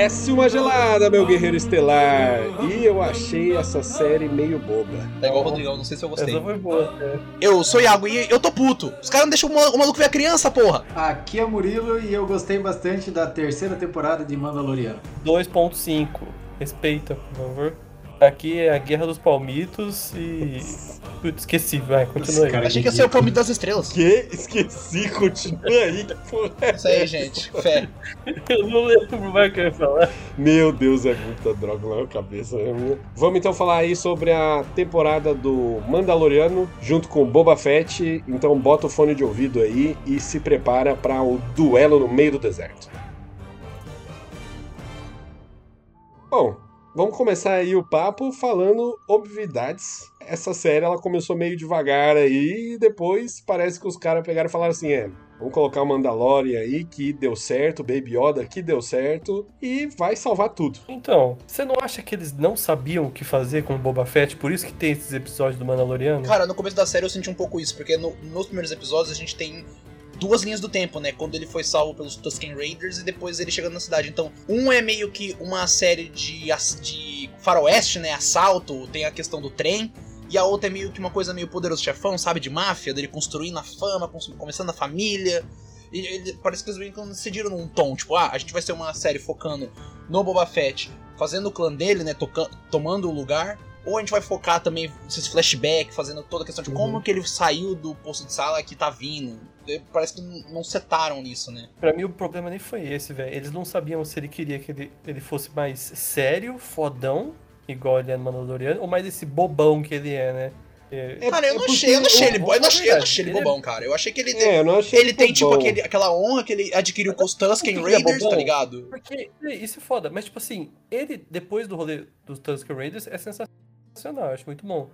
Desce uma gelada, meu guerreiro estelar. E eu achei essa série meio boba. É igual o Rodrigão, não sei se eu gostei. Essa foi boa? Eu sou Iago e eu tô puto. Os caras não deixam o maluco ver a criança, porra. Aqui é Murilo e eu gostei bastante da terceira temporada de Mandaloriano. 2.5. Respeita, por favor. Aqui é a Guerra dos Palmitos e. Putz, esqueci, vai, continua aí. Cara, Achei que ia ser o Palmito das Estrelas. Que? Esqueci, continua aí. Porra é Isso aí, gente. Fé. Eu não lembro mais o que eu ia falar. Meu Deus, é muita droga na minha cabeça. né? Vamos então falar aí sobre a temporada do Mandaloriano junto com Boba Fett. Então bota o fone de ouvido aí e se prepara para o duelo no meio do deserto. Bom, vamos começar aí o papo falando obviedades. Essa série ela começou meio devagar aí e depois parece que os caras pegaram e falaram assim, é, Vamos colocar o Mandalorian aí, que deu certo, Baby Yoda, que deu certo, e vai salvar tudo. Então, você não acha que eles não sabiam o que fazer com o Boba Fett? Por isso que tem esses episódios do Mandaloriano? Cara, no começo da série eu senti um pouco isso, porque no- nos primeiros episódios a gente tem duas linhas do tempo, né? Quando ele foi salvo pelos Tusken Raiders e depois ele chegando na cidade. Então, um é meio que uma série de, de faroeste, né? Assalto, tem a questão do trem. E a outra é meio que uma coisa meio poderoso chefão, sabe? De máfia, dele construindo a fama, começando a família. E parece que eles meio que decidiram num tom, tipo, ah, a gente vai ser uma série focando no Boba Fett, fazendo o clã dele, né? toca- tomando o lugar. Ou a gente vai focar também esses flashbacks, fazendo toda a questão de como que ele saiu do posto de sala que tá vindo. Parece que não setaram nisso, né? Pra mim o problema nem foi esse, velho. Eles não sabiam se ele queria que ele, ele fosse mais sério, fodão, igual ele é no Mandaloriano, ou mais esse bobão que ele é, né? É, É- cara, eu é não achei, eu não achei ele, o- bo- eu não achei, eu não achei ele é- bobão, cara. Eu achei que ele, É, eu não achei ele tem, tipo, aquele, aquela honra que ele adquiriu com os Tusken ele é Raiders, tá bobão? ligado? Porque é, isso é foda, mas tipo assim, ele depois do rolê dos Tusker Raiders é sensacional, eu acho muito bom.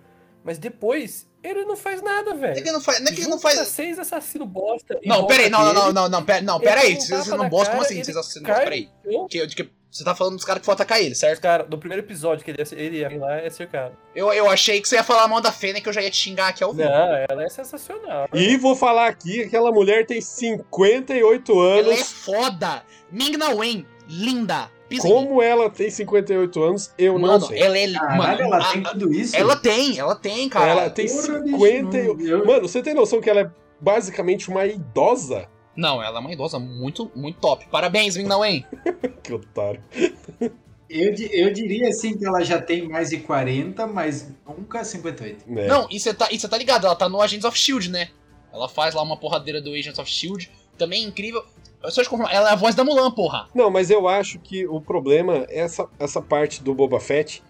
Mas depois, ele não faz nada, Não é velho. que não faz. Não é que não Junta faz. seis assassinos bosta. Não, peraí, não, não, não, não, não, pera, não, ele pera aí. Vocês não na gostam, como assim? ele Vocês não cai gostam, peraí. Que, que você tá falando dos caras que for atacar ele, certo? Cara, no primeiro episódio que ele ia, ele ia lá é cercado. Eu, eu achei que você ia falar a mão da Fênix que eu já ia te xingar aqui ao vivo. Não, ela é sensacional. E vou falar aqui que aquela mulher tem 58 Ela é anos. foda. Ming Na Wen, linda. Pisa. Como ela tem 58 anos, eu não Mano, sei. ela é. Caralho, Mano, ela a- tem tudo isso? ela tem, ela tem, cara. Ela tem Porra, bicho, 50. não- eu- Mano, você tem noção que ela é basicamente uma idosa? Não, ela é uma idosa muito, muito top. Parabéns, Ming Wen. Que otário. Eu, eu diria assim que ela já tem mais de 40, mas nunca 58. É. Não, e você tá, e você tá ligado, ela tá no Agents of Shield, né? Ela faz lá uma porradeira do Agents of Shield. Também é incrível. Ela é a voz da Mulan, porra. Não, mas eu acho que o problema, essa, essa parte do Boba Fett,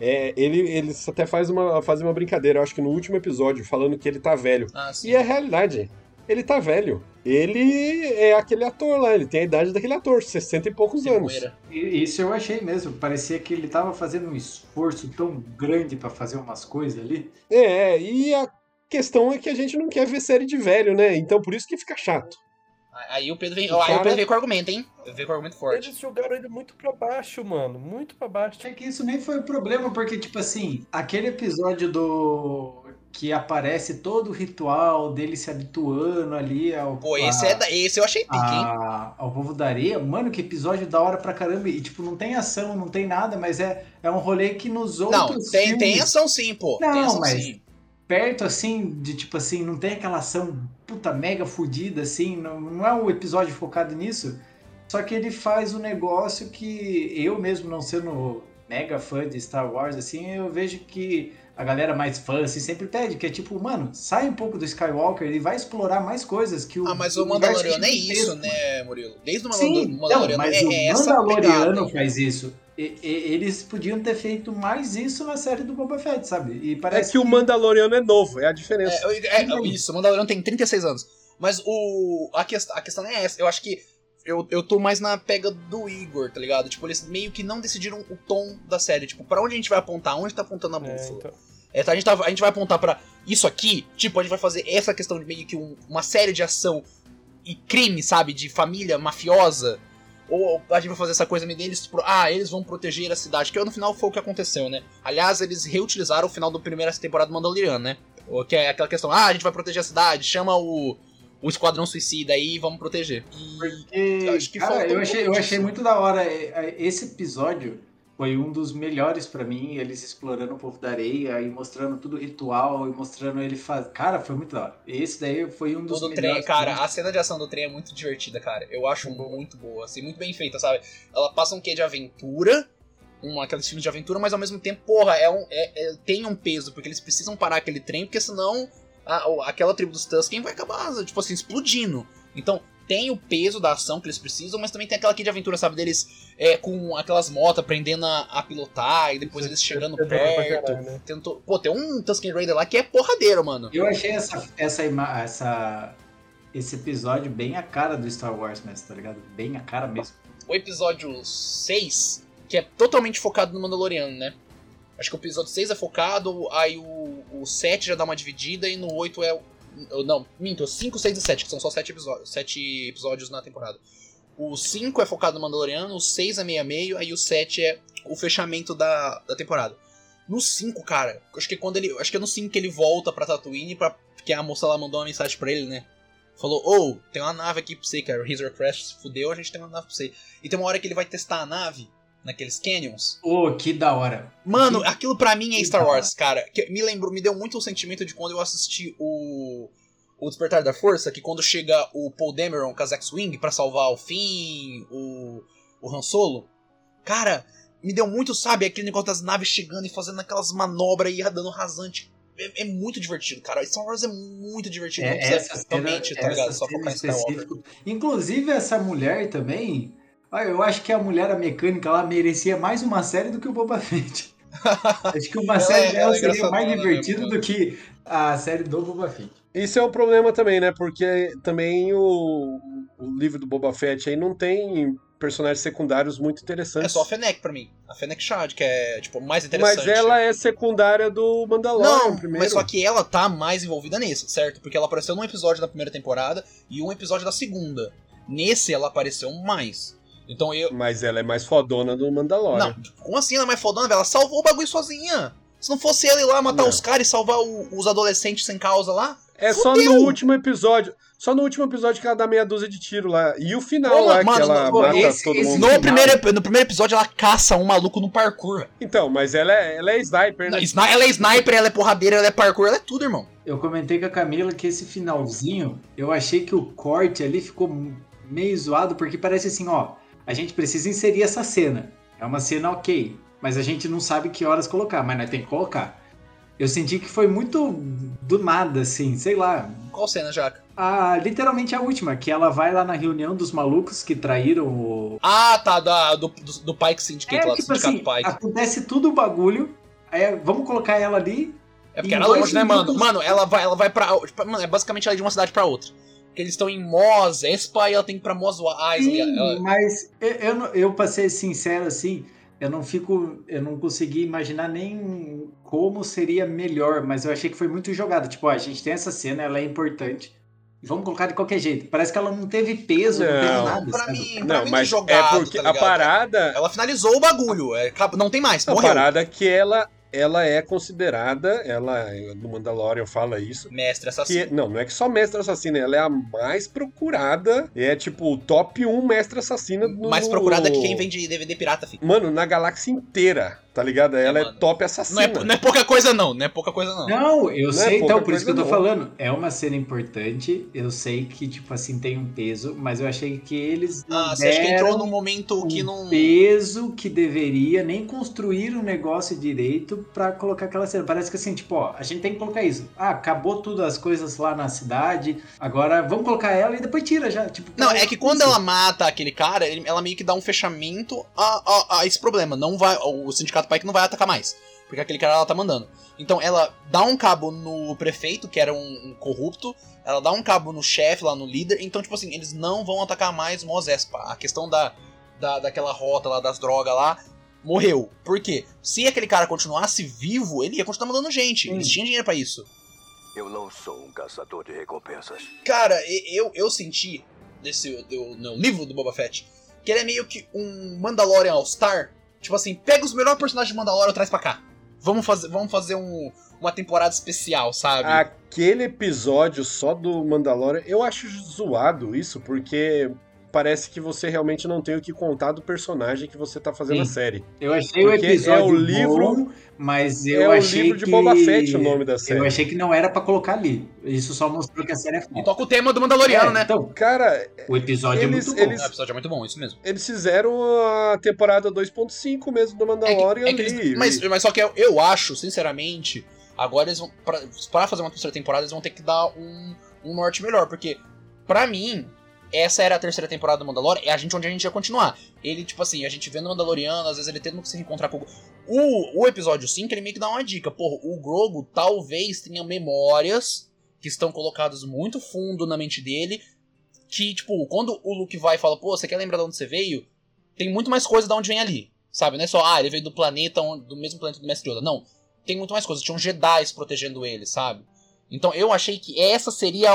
é, ele, eles até faz uma, fazem uma brincadeira, eu acho que no último episódio, falando que ele tá velho. Ah, sim. E é a realidade. Ele tá velho. Ele é aquele ator lá, ele tem a idade daquele ator, 60 e poucos anos. Moeira. E- Isso eu achei mesmo. Parecia que ele tava fazendo um esforço tão grande pra fazer umas coisas ali. É, e a questão é que a gente não quer ver série de velho, né? Então por isso que fica chato. Aí o Pedro vem, O aí cara- o Pedro veio com argumento, hein? Veio com argumento forte. Eles jogaram ele muito pra baixo, mano. Muito pra baixo. É que isso nem foi o problema, porque, tipo assim, aquele episódio do. que aparece todo o ritual dele se habituando ali ao. Pô, a- esse, é da, esse eu achei pique, hein? a- ao povo da areia, mano, que episódio da hora pra caramba. E, tipo, não tem ação, não tem nada, mas é, é um rolê que nos Não, outros. tem, filmes, tem ação sim, pô. tem Não, ação mas- sim. Perto assim, de tipo assim, não tem aquela ação puta mega fodida, assim, não, não é um episódio focado nisso. Só que ele faz um negócio que eu mesmo não sendo mega fã de Star Wars, assim, eu vejo que a galera mais fã assim, sempre pede, que é tipo, mano, sai um pouco do Skywalker e vai explorar mais coisas que o. Ah, mas o Mandaloriano é isso, mano. né, Murilo? Desde o Sim, Mandalor- Mandaloriano não, mas é, o é Mandaloriano pegada. faz isso. E- e- eles podiam ter feito mais isso na série do Boba Fett, sabe? E É parece que o Mandaloriano é novo, é a diferença. É, é, é, isso, o Mandaloriano tem 36 anos. Mas o a, quest, a questão é essa. Eu acho que eu, eu tô mais na pega do Igor, tá ligado? Tipo, eles meio que não decidiram o tom da série. Tipo, pra onde a gente vai apontar? Onde tá apontando a É, bússola? então. É, tá, a, gente tá- a gente vai apontar pra isso aqui, tipo, a gente vai fazer essa questão de meio que um- uma série de ação e crime, sabe? De família mafiosa. Ou a gente vai fazer essa coisa meio deles, tipo, ah, eles vão proteger a cidade, que no final foi o que aconteceu, né? Aliás, eles reutilizaram o final da primeira temporada do Mandaloriano, né? Que é aquela questão, ah, a gente vai proteger a cidade, chama o, o Esquadrão Suicida aí e vamos proteger. E Porque, eu acho que cara, eu achei, eu achei muito da hora. É, é, Esse episódio foi um dos melhores pra mim, eles explorando o povo da areia e mostrando tudo ritual e mostrando ele faz. Cara, foi muito da hora. Esse daí foi um dos O do melhores. trem, cara, a cena de ação do trem é muito divertida, cara. Eu acho muito boa, assim, muito bem feita, sabe? Ela passa um quê de aventura, um, aqueles filmes de aventura, mas ao mesmo tempo, porra, é um, é- é- tem um peso, porque eles precisam parar aquele trem, porque senão a- o- aquela tribo dos Tusken vai acabar, tipo assim, explodindo. Então, tem o peso da ação que eles precisam, mas também tem aquela aqui de aventura, sabe? Deles é, com aquelas motos aprendendo a, a pilotar e depois eles chegando pra perto. caralho, né? Tentou... Pô, tem um Tusken Raider lá que é porradeiro, mano. Eu achei essa, essa, ima- essa, esse episódio bem a cara do Star Wars mesmo, tá ligado? Bem a cara mesmo. o episódio 6, que é totalmente focado no Mandaloriano, né? Acho que o episódio 6 é focado, aí o, o 7 já dá uma dividida e no 8 é. Não, minto, 5, 6 e 7, que são só 7 episódios, 7 episódios na temporada. O 5 é focado no Mandaloriano, o 6 é meio a meio, aí o 7 é o fechamento da, da temporada. No 5, cara, acho que quando ele. Acho que é no 5 que ele volta pra Tatooine, pra, porque a moça lá mandou uma mensagem pra ele, né? Falou, ô, tem uma nave aqui pra você, cara. O Razor Crest se fudeu, a gente tem uma nave pra você. E tem uma hora que ele vai testar a nave, naqueles canyons. Ô, que da hora. Mano, Que- aquilo pra mim é que Star. Wars, cara. Que me lembrou, me deu muito o sentimento de quando eu assisti o. O Despertar da Força, que quando chega o Paul Dameron com a X-Wing pra salvar o Finn, o, o Han Solo. Cara, me deu muito, sabe, aquele negócio das naves chegando e fazendo aquelas manobras e dando rasante. É, é muito divertido, cara. Star Wars é muito divertido. não É, precisa essa cena, realmente, tá ligado? Só focar em Skywalker. Inclusive, essa mulher também. Ah, Eu acho que a mulher, a mecânica lá, merecia mais uma série do que o Boba Fett. acho que uma Ela série é- dela ela é seria mais engraçadona divertida do que a série do Boba Fett. Isso é um problema também, né? Porque também o, o livro do Boba Fett aí não tem personagens secundários muito É interessantes. só a Fennec pra mim. A Fennec Shad, que é, tipo, mais interessante. Mas ela é secundária do Mandalorian Não, primeiro. mas só que ela tá mais envolvida nesse, certo? Porque ela apareceu num episódio da primeira temporada e um episódio da segunda. Nesse ela apareceu mais. Então eu. Mas ela é mais fodona do Mandalorian. Não, como assim ela é mais fodona, velho? Ela salvou o bagulho sozinha. Se não fosse ela ir lá matar Não. os caras e salvar o- os adolescentes sem causa lá. É só Fudeu! no último episódio. Só no último episódio que ela dá meia dúzia de tiro lá. E o final Ô, lá, mano, que ela no- mata esse- todo esse mundo. No final- primeiro, no primeiro episódio ela caça um maluco no parkour. Então, mas ela é, ela é sniper, né? Sni- Ela é sniper, ela é porradeira, ela é parkour, ela é tudo, irmão. Eu comentei com a Camila que esse finalzinho, eu achei que o corte ali ficou meio zoado, porque parece assim, ó, a gente precisa inserir essa cena. É uma cena ok, mas a gente não sabe que horas colocar, mas nós tem que colocar. Eu senti que foi muito do nada, assim, sei lá. Qual cena, Jaca? A, literalmente a última, que ela vai lá na reunião dos malucos que traíram o. Ah, tá, da, do, do, do Pike Syndicate, É lá do tipo Sindicato assim, Pike. acontece tudo o bagulho, aí vamos colocar ela ali, É porque dois longe, né, mano? Mano, ela vai, ela vai pra. Tipo, mano, é basicamente ela ir de uma cidade pra outra. Porque eles estão em Mos, Espa, e ela tem que ir pra Eisley. Sim, Ela- mas eu, eu, não- eu pra ser sincero assim, eu não fico, eu não consegui imaginar nem como seria melhor, mas eu achei que foi muito jogado. Tipo, ó, a gente tem essa cena, ela é importante. Vamos colocar de qualquer jeito. Parece que ela não teve peso, não, Não. teve nada. Pra sabe? mim, pra Não, mim mas não é jogado, é porque tá a parada. Ela finalizou o bagulho. é, não tem mais, A morreu. parada é que ela, ela é considerada, ela no Mandalorian fala isso. Mestre Que, assassino. não, não é que só mestre assassina, ela é a mais procurada. É tipo o top 1 mestre assassina no. Mais procurada que quem vende DVD pirata, filho. Mano, na galáxia inteira, tá ligado? Ela é, top Não assassina. é, não é pouca coisa, não. Não é pouca coisa, não. Não, eu Não é sei, então, pouca por isso que eu tô não. falando. É uma cena importante, eu sei que, tipo assim, tem um peso, mas eu achei que eles não Ah, você acha que entrou num momento que um não. peso que deveria nem construir o negócio direito pra colocar aquela cena. Parece que assim, tipo, ó, a gente tem que colocar isso. Ah, acabou tudo as coisas lá na cidade, agora vamos colocar ela e depois tira já. Tipo, Não, é que quando isso. ela mata aquele cara, ela meio que dá um fechamento a, a, a esse problema. Não vai, o Sindicato Pike não vai atacar mais. Porque aquele cara ela tá mandando. Então ela dá um cabo no prefeito, que era um, um corrupto. Ela dá um cabo no chefe lá, no líder. Então, tipo assim, eles não vão atacar mais Mos Espa. A questão da, da, daquela rota lá, das drogas lá, morreu. Por quê? Se aquele cara continuasse vivo, ele ia continuar mandando gente. Eles Sim. tinham dinheiro pra isso. Eu não sou um caçador de recompensas. Cara, eu, eu senti nesse do- no livro do Boba Fett que ele é meio que um Mandalorian All-Star. Tipo assim, pega os melhores personagens de Mandalorian e traz pra cá. vamos fazer, vamos fazer um, uma temporada especial, sabe? Aquele episódio só do Mandalorian, eu acho zoado isso, porque parece que você realmente não tem o que contar do personagem que você tá fazendo a Sim. série. Eu achei o Porque episódio é o livro- bom, mas eu é o achei livro de que... Boba Fett o nome da série. Eu achei que não era pra colocar ali. Isso só mostrou que a série é E foda. toca o tema do Mandaloriano, É, né? Então, Cara, o episódio Eles- é muito bom. eles- O episódio é muito bom, isso mesmo. eles fizeram a temporada 2.5 mesmo do Mandalorian É que ali. eles- mas, mas só que eu, eu acho, sinceramente, agora eles vão. Pra, pra fazer uma terceira temporada, eles vão ter que dar um, um norte melhor. Porque, pra mim, essa era a terceira temporada do Mandalorian, é a gente onde a gente ia continuar. Ele, tipo assim, a gente vendo o Mandaloriano, às vezes ele tendo que se reencontrar com o. O, o episódio 5, ele meio que dá uma dica. Porra, o Grogu talvez tenha memórias que estão colocadas muito fundo na mente dele. Que, tipo, quando o Luke vai e fala, pô, você quer lembrar de onde você veio? Tem muito mais coisa de onde vem ali. Sabe? Não é só, ah, ele veio do planeta, do mesmo planeta do Mestre Yoda. Não. Tem muito mais coisa. Tinham Jedi protegendo ele, sabe? Então eu achei que essa seria,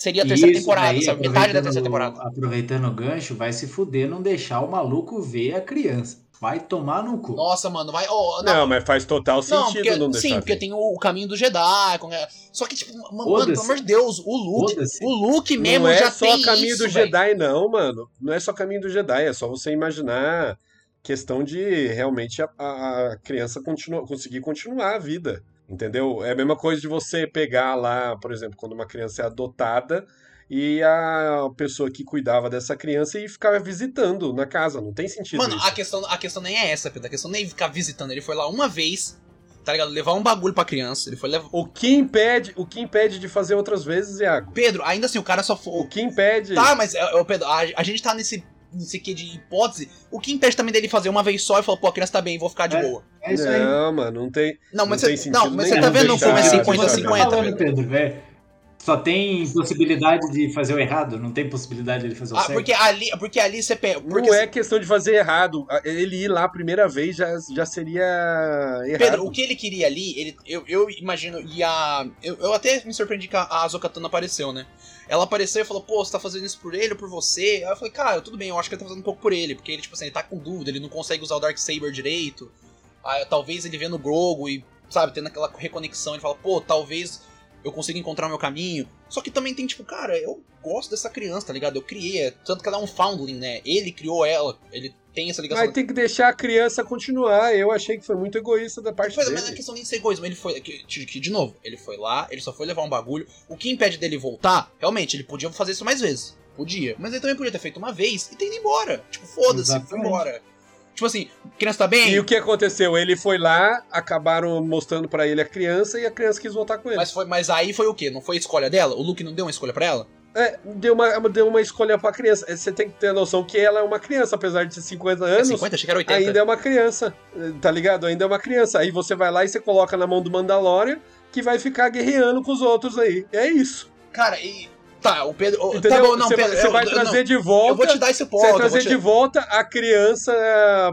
seria a terceira Isso temporada, daí, sabe? Metade da aproveitando- terceira temporada. Aproveitando o gancho, vai se fuder não deixar o maluco ver a criança. Vai tomar no cu. Nossa, mano, vai. oh, Não, mas faz total Não, sentido porque, não deixar. sim, porque ver. tem o, caminho do Jedi. Só que, tipo, mano, pelo amor de Deus, o Luke. O Luke mesmo não é já só tem caminho isso, do. Jedi, não, mano. Não é só caminho do Jedi, é só você imaginar questão de realmente a, a criança continua, conseguir continuar a vida. Entendeu? É a mesma coisa de você pegar lá, por exemplo, quando uma criança é adotada e a pessoa que cuidava dessa criança e ficava visitando na casa. Não tem sentido Mano, isso. a questão, a questão nem é essa, Pedro. A questão nem é ficar visitando. Ele foi lá uma vez, tá ligado? Levar um bagulho pra criança. Ele foi levar. O que impede, o que impede de fazer outras vezes, Iago? Pedro, ainda assim, o cara só O foi. que impede? Tá, mas, é, Pedro, a, a gente tá nesse. Nesse que de hipótese, o que impede também dele fazer uma vez só e falar, pô, a criança tá bem, vou ficar de É. boa. É isso aí. não, mano, não tem. Não, mas Não tem você, sentido não, mas você tá vendo deixar- como é deixar- 50 Você tá 50, falando, Pedro? Pedro, velho. Só tem possibilidade de fazer o errado, não tem possibilidade de ele fazer o Ah, certo. porque ali, porque ali você pega. Porque não é questão de fazer errado. Ele ir lá a primeira vez já, já seria errado. Pedro, o que ele queria ali, ele, eu, eu imagino, e a. Eu, eu até me surpreendi que a, a Azokatana apareceu, né? Ela apareceu e falou, pô, você tá fazendo isso por ele ou por você? Aí eu falei, cara, tudo bem, eu acho que ele tá fazendo um pouco por ele, porque ele, tipo assim, ele tá com dúvida, ele não consegue usar o Dark Saber direito. Aí, talvez ele vendo o Grogo e, sabe, tendo aquela reconexão, ele fala, pô, talvez eu consiga encontrar o meu caminho. Só que também tem, tipo, cara, eu gosto dessa criança, tá ligado? Eu criei, é- tanto que ela é um foundling, né? Ele criou ela, ele tem essa ligação. Mas tem que deixar a criança continuar. Eu achei que foi muito egoísta da parte Pois é, mas não é dele. questão nem de ser egoísmo. Ele foi. Que, que, de novo, ele foi lá, ele só foi levar um bagulho. O que impede dele voltar, realmente, ele podia fazer isso mais vezes. Podia. Mas ele também podia ter feito uma vez e ter ido embora. Tipo, foda-se, foi embora. Tipo assim, criança tá bem? E o que aconteceu? Ele foi lá, acabaram mostrando pra ele a criança e a criança quis voltar com ele. Mas, foi, mas aí foi o quê? Não foi a escolha dela? O Luke não deu uma escolha pra ela? É, deu uma, deu uma escolha pra criança. Você tem que ter a noção que ela é uma criança, apesar de ter 50 É anos. 50? Que era 80. Ainda é uma criança, tá ligado? Ainda é uma criança. Aí você vai lá e você coloca na mão do Mandalorian, que vai ficar guerreando com os outros aí. É isso. Cara, e. Tá, o Pedro. o- Entendeu? Tá bom, não, você Pedro. vai, você vai eu- trazer não, de volta. eu vou te dar esse ponto. Você vai trazer te- de volta a criança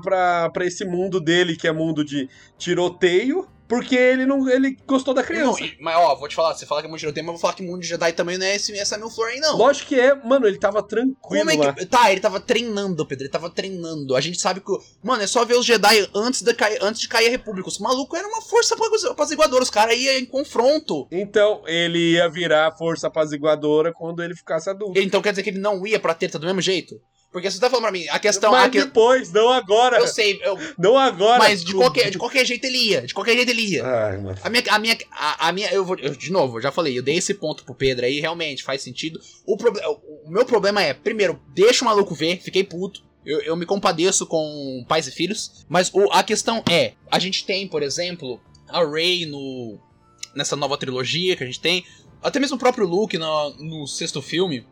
pra, pra esse mundo dele, que é mundo de tiroteio, porque ele não ele gostou da Não, criança. e- mas ó, vou te falar, você fala que é muito mas eu vou falar que mundo de Jedi também não é esse, essa mil flor aí, não. Lógico que é, mano, ele tava tranquilo Como é que. Tá, ele tava treinando, Pedro. Ele tava treinando. A gente sabe que. Mano, é só ver os Jedi antes de cair, antes de cair a República. Os malucos eram uma força apaziguadora. Os caras iam em confronto. Então, ele ia virar força apaziguadora quando ele ficasse adulto. Então quer dizer que ele não ia pra treta do mesmo jeito? Porque você tá falando pra mim, a questão. Mas a que- depois, não agora. Eu sei, eu- Não agora. mas de qualquer, de qualquer jeito ele ia. De qualquer jeito ele ia. Ai, mano. A minha, a minha, a, a minha, eu vou, eu, de novo, eu já falei, eu dei esse ponto pro Pedro aí, realmente faz sentido. O, proble- o, o meu problema é, primeiro, deixa o maluco ver, fiquei puto. Eu, eu me compadeço com pais e filhos. Mas o- a questão é, a gente tem, por exemplo, a Rey no nessa nova trilogia que a gente tem, até mesmo o próprio Luke no, no sexto filme.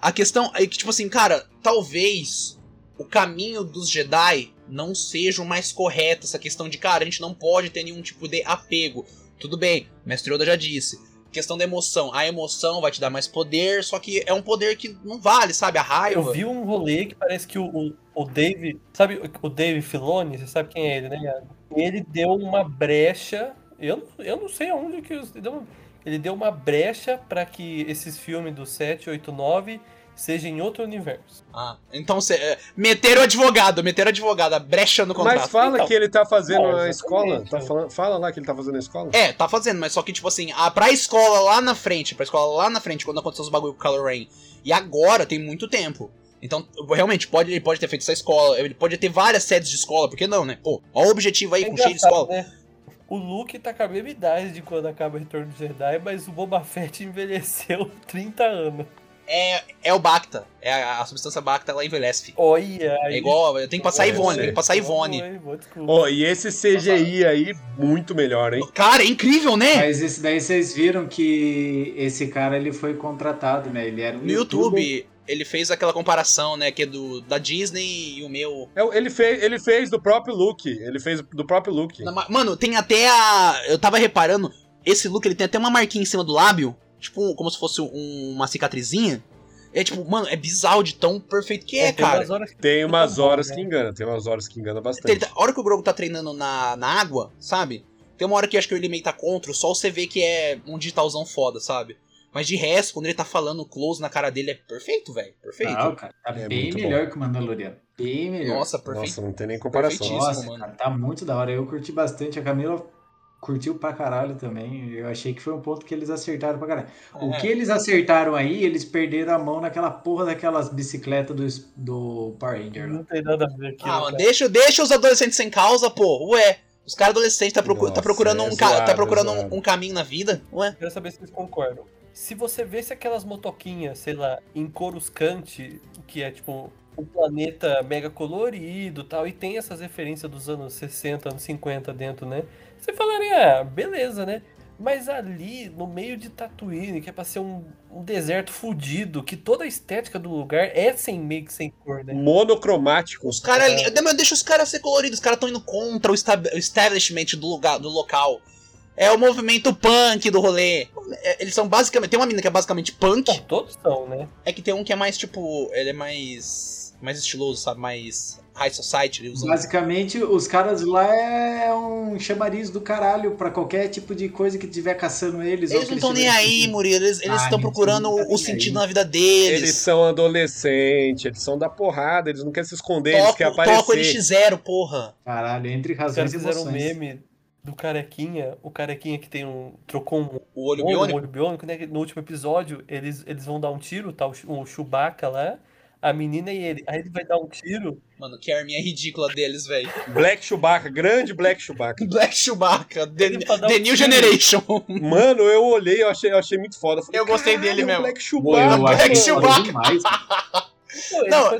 A questão é que, tipo assim, cara, talvez o caminho dos Jedi não seja o mais correto. Essa questão de, cara, a gente não pode ter nenhum tipo de apego. Tudo bem, Mestre Yoda já disse. Questão da emoção. A emoção vai te dar mais poder, só que é um poder que não vale, sabe? A raiva. Eu vi um rolê que parece que o, o, o Dave. Sabe o- Dave Filoni? Você sabe quem é ele, né? Ele deu uma brecha. Eu, eu não sei aonde que. deu, ele deu uma brecha pra que esses filmes do 7, 8, 9 seja em outro universo. Ah, então você. é, meteram o advogado, meteram o advogado, a brecha no contrato. Mas fala Então. que ele tá fazendo É, a escola. Tá falando, fala lá que ele tá fazendo a escola. É, tá fazendo, mas só que, tipo assim, a, pra escola lá na frente, pra escola lá na frente, quando aconteceu os bagulho com o Kylo Ren, e agora tem muito tempo. Então, realmente, pode, ele pode ter feito essa escola, ele pode ter várias sedes de escola, por que não, né? Pô, ó o objetivo aí, É com cheio de escola. né? O Luke tá com a mesma idade de quando acaba o Retorno de Jedi, mas o Boba Fett envelheceu 30 anos. É, é o Bacta, é a, a substância Bacta, ela envelhece, fi. Olha aí. É igual, tem que passar É, Ivone, tem que passar Ivone. Ó, e esse CGI aí, muito melhor, hein? Cara, é incrível, né? Mas esse daí vocês viram que esse cara ele foi contratado, né? Ele era um No YouTube, ele fez aquela comparação, né, que é do, da Disney e o meu. É, Ele fez, ele fez do próprio Luke. Ele fez do próprio ma- Mano, tem até a. Eu tava reparando, esse look ele tem até uma marquinha em cima do lábio, tipo, como se fosse um- uma cicatrizinha. É tipo, mano, é bizarro de tão perfeito que é, tem cara. umas horas que Tem umas bom, horas né? que engana, tem umas horas que engana bastante. a hora que o Grogu tá treinando na, na água, sabe? Tem uma hora que eu acho que ele meio tá contra, só você vê que é um digitalzão foda, sabe? Mas de resto, quando ele tá falando close na cara dele, é perfeito, velho. Perfeito. Não, cara, tá É bem melhor que o Mandaloriano. Bem melhor. Nossa, perfeito. Nossa, não tem nem comparação. Nossa, mano. cara, tá muito da hora. Eu curti bastante. A Camila curtiu pra caralho também. Eu achei que foi um ponto que eles acertaram pra caralho. O É. que eles acertaram aí, eles perderam a mão naquela porra daquelas bicicletas do, do Power Ranger. Não tem nada a ver aqui. Ah, mano, deixa, deixa os adolescentes sem causa, pô. Ué, os caras adolescentes tá, procu- tá Nossa, procurando, é um, zoado, tá procurando é um, zoado. um caminho na vida. Ué. Quero saber se vocês concordam. Se você vesse aquelas motoquinhas, sei lá, em Coruscant, que é tipo um planeta mega colorido e tal, e tem essas referências dos anos 60, anos 50 dentro, né? Você falaria, ah, beleza, né? Mas ali, no meio de Tatooine, que é pra ser um, um deserto fudido, que toda a estética do lugar é sem meio que sem cor, né? Monocromático. Os caras É. ali. Deixa os caras ser coloridos, os caras estão indo contra o establishment do, lugar, do local. É o movimento punk do rolê. É, Eles são basicamente. Tem uma menina que é basicamente punk. Bom, todos são, né? É que tem um que é mais tipo. Ele é mais. Mais estiloso, sabe? Mais high society. Basicamente, os caras lá é um chamariz do caralho pra qualquer tipo de coisa que tiver caçando eles. ou Eles não estão nem aí. Murilo. Eles Ah, estão eles procurando tá o sentido aí. na vida deles. Eles são adolescentes, eles são da porrada, eles não querem se esconder, eles querem Toca, toca o aparecer. NX0, porra. Caralho, entre razões e fizeram um meme do carequinha, o carequinha que tem um. trocou um O olho olho, um biônico. olho biônico, né? No último episódio, eles, eles vão dar um tiro, tá? O, o Chewbacca lá, a menina e ele. Aí ele vai dar um tiro. Mano, que arminha ridícula deles, velho. Black Chewbacca, grande Black Chewbacca. Black Chewbacca, The, The um New tiro. Generation. Mano, eu olhei, eu achei, eu achei muito foda. falei, Eu gostei "Caralho, dele o mesmo." Black Chewbacca. eu Black Chewbacca. Pô, ele Não.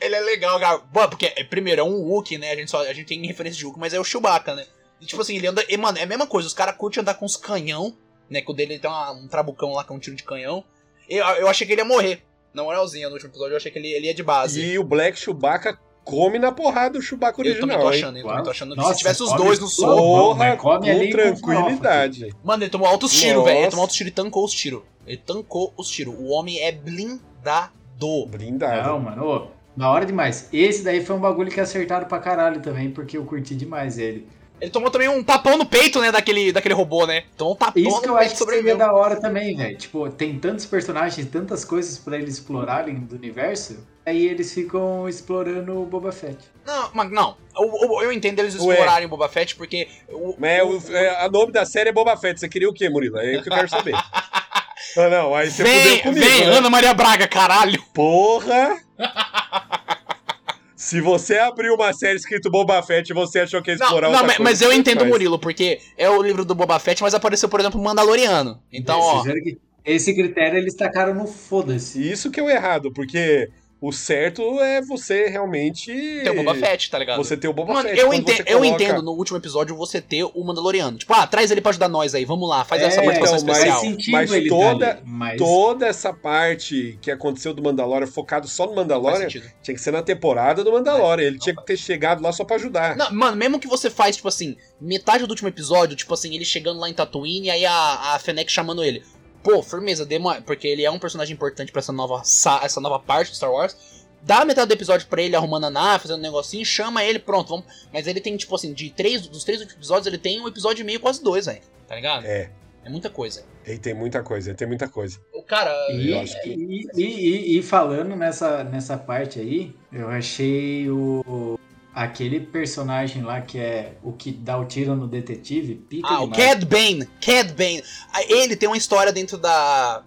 Ele é legal, cara. Bom, porque, é, primeiro, é um Wookiee, né? A gente, só, a gente tem referência de Wookiee, mas é o Chewbacca, né? E, tipo assim, ele anda... E, mano, é a mesma coisa. Os caras curtem andar com os canhão, né? Que o dele tem uma- um trabucão lá com um tiro de canhão. Eu, eu achei que ele ia morrer. Na moralzinha, no último episódio, eu achei que ele, ele ia de base. E o Black Chewbacca come na porrada o Chewbacca eu também tô original, hein? achando, eu também tô achando que Nossa, se tivesse os dois no Porra, mas come ali com com tranquilidade. Mano, ele tomou altos tiros, velho. Ele tomou altos tiros e tancou os tiros. Ele tancou os tiros. O homem é blindado. Blindado. Não, mano, ô, na hora demais. Esse daí foi um bagulho que acertaram pra caralho também, porque eu curti demais ele. Ele tomou também um tapão no peito, né, daquele, daquele robô, né? Tomou um tapão Isso que eu acho que seria da hora também, velho. Tipo, tem tantos personagens, tantas coisas pra eles explorarem do universo, aí eles ficam explorando o Boba Fett. Não, mas não. Eu, eu- eu entendo eles Ué. explorarem o Boba Fett, porque... O, É, o, é, a nome da série é Boba Fett. Você queria o quê, Murilo? É o que eu quero saber. ah, não, aí você vem, fudeu comigo, vem, né? Ana Maria Braga, caralho. Porra! Se você abriu uma série escrito Boba Fett você achou que ia Não, explorar não outra mas, mas eu entendo o. Murilo, porque é o livro do Boba Fett, mas apareceu, por exemplo, o Mandaloriano. Então, Vocês ó... esse critério eles tacaram no foda-se. Isso que é o errado, porque o certo é você realmente. Tem o Boba Fett, tá ligado? Você ter o Boba Mano, Fett. eu, ente- você eu coloca- entendo no último episódio você ter o Mandaloriano. Tipo, ah, traz ele pra ajudar nós aí, vamos lá, faz essa É, participação então, mas- especial. Faz sentido Mas ele toda- mas... Toda essa parte que aconteceu do Mandalorian, focado só no Mandalorian, tinha que ser na temporada do Mandalorian. Ele tinha que ter chegado lá só pra ajudar. Não, mano, mesmo que você faz, tipo assim, metade do último episódio, tipo assim, ele chegando lá em Tatooine e aí a, a Fennec chamando ele. Pô, firmeza, dê uma, porque ele é um personagem importante pra essa nova, sa- essa nova parte do Star Wars. Dá metade do episódio pra ele arrumando a nave, fazendo um negocinho, chama ele, pronto, vamos. Mas ele tem, tipo assim, de três, dos três últimos episódios, ele tem um episódio e meio, quase dois, velho. Tá ligado? É. É muita coisa. Ele tem muita coisa, ele tem muita coisa. Cara, E, Eu acho que- e, e- e- e falando nessa, nessa parte aí, eu achei o aquele personagem lá que é o que dá o tiro no detetive, pica ah, o demais. Cad Bane. Cad Bane. Ah, Ele tem uma história dentro da.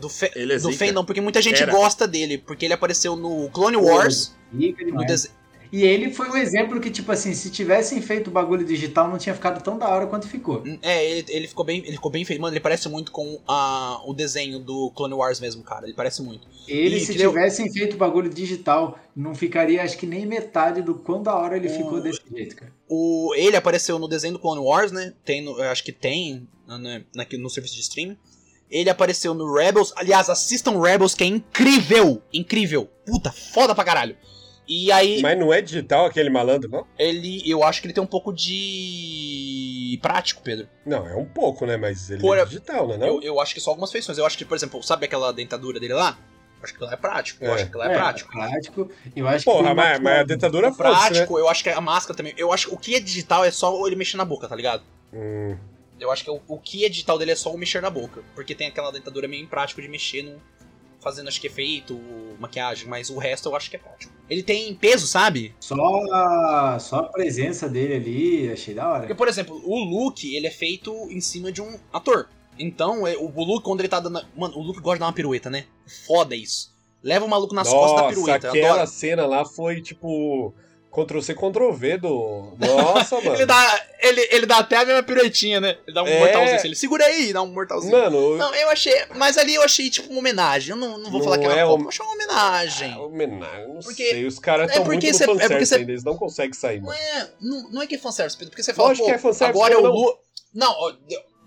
Do, fe... Ele é do fandom, porque muita gente Era. gosta dele, porque ele apareceu no Clone Wars, Pica no demais. E ele foi um exemplo que, tipo assim, se tivessem feito o bagulho digital, não tinha ficado tão da hora quanto ficou. É, ele, ele ficou bem. Ele ficou bem feito. Mano, ele parece muito com a, o desenho do Clone Wars mesmo, cara. Ele parece muito. Ele, E se tivessem feito o bagulho digital, não ficaria, acho que nem metade do quão da hora ele O- ficou desse jeito, cara. O, ele apareceu no desenho do Clone Wars, né? Tem no- eu acho que tem né, naqui- no serviço de streaming. Ele apareceu no Rebels. Aliás, assistam Rebels, que é incrível! Incrível! Puta, foda pra caralho. E aí, Mas não é digital aquele malandro, não? ele. Eu acho que ele tem um pouco de. prático, Pedro. Não, é um pouco, né? Mas ele Por- é digital, não é? Não? Eu, eu acho que só algumas feições. Eu acho que, por exemplo, sabe aquela dentadura dele lá? Eu acho que ela é prático. Eu É. acho que ela é, prático. prático. Eu acho Porra, que mas, mas a dentadura O fosse, né? prático, eu acho que a máscara também. Eu acho que o que é digital é só ele mexer na boca, tá ligado? Hum, Eu acho que o, o que é digital dele é só o mexer na boca. Porque tem aquela dentadura meio imprático de mexer no. Fazendo, acho que efeito, maquiagem, mas o resto eu acho que é prático. Ele tem peso, sabe? Só a, só a presença dele ali, achei da hora. Porque, por exemplo, o Luke, ele é feito em cima de um ator. Então, é- o Luke, quando ele tá dando. Mano, o Luke gosta de dar uma pirueta, né? Foda isso. Leva o maluco nas costas da Nossa, pirueta. aquela adoro. cena lá foi tipo Ctrl-C, Ctrl-V do... Nossa, mano. Ele dá, ele, ele dá até a mesma piruetinha, né? Ele dá um É. mortalzinho assim. Ele segura aí, dá um mortalzinho. Mano, Não, eu achei. Mas ali eu achei tipo uma homenagem. Eu não, não vou Não falar que é era uma hom- eu achei uma homenagem. Ah, homenagem, não Porque- sei. Os caras é estão porque muito cê- no é porque fanservice cê- ainda, eles não conseguem sair, Não mano. é, não, não é que é fanservice, Pedro, porque você fala, Lógico pô, que é fanservice, agora é o não. Lu... Não,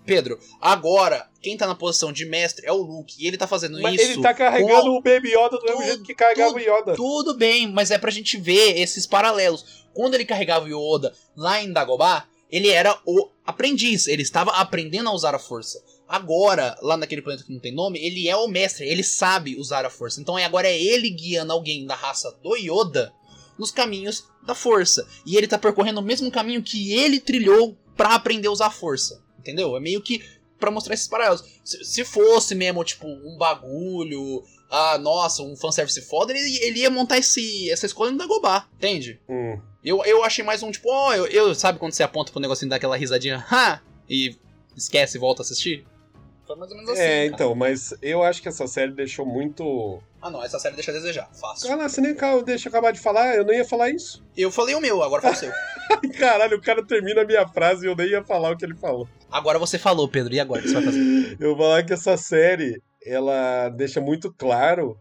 Pedro, agora, quem tá na posição de mestre é o Luke, e ele tá fazendo Mas isso... ele tá carregando com- o Baby Yoda do mesmo jeito que carregava o Yoda. Tudo bem, mas é pra gente ver esses paralelos. Quando ele carregava o Yoda lá em Dagobah, ele era o aprendiz, ele estava aprendendo a usar a força. Agora, lá naquele planeta que não tem nome, ele é o mestre, ele sabe usar a força. Então é- agora é ele guiando alguém da raça do Yoda nos caminhos da força. E ele tá percorrendo o mesmo caminho que ele trilhou pra aprender a usar a força. Entendeu? É meio que pra mostrar esses paralelos. Se, se fosse mesmo, tipo, um bagulho, ah, nossa, um fanservice foda, ele, ele ia montar esse, essa escola no Dagobah, entende? Hum. Eu, eu achei mais um tipo, ó, eu, eu- sabe quando você aponta pro negocinho e dá aquela risadinha, ha, e esquece e volta a assistir? Foi mais ou menos assim. é, cara. então, mas eu acho que essa série deixou muito. Ah, não, essa série deixa a desejar, fácil. Ah, lá, você nem deixa eu acabar de falar, eu nem ia falar isso. Eu falei o meu, agora fala o seu. Caralho, o cara termina a minha frase e eu nem ia falar o que ele falou. Agora você falou, Pedro, e agora o que você vai fazer? Eu vou falar que essa série, ela deixa muito claro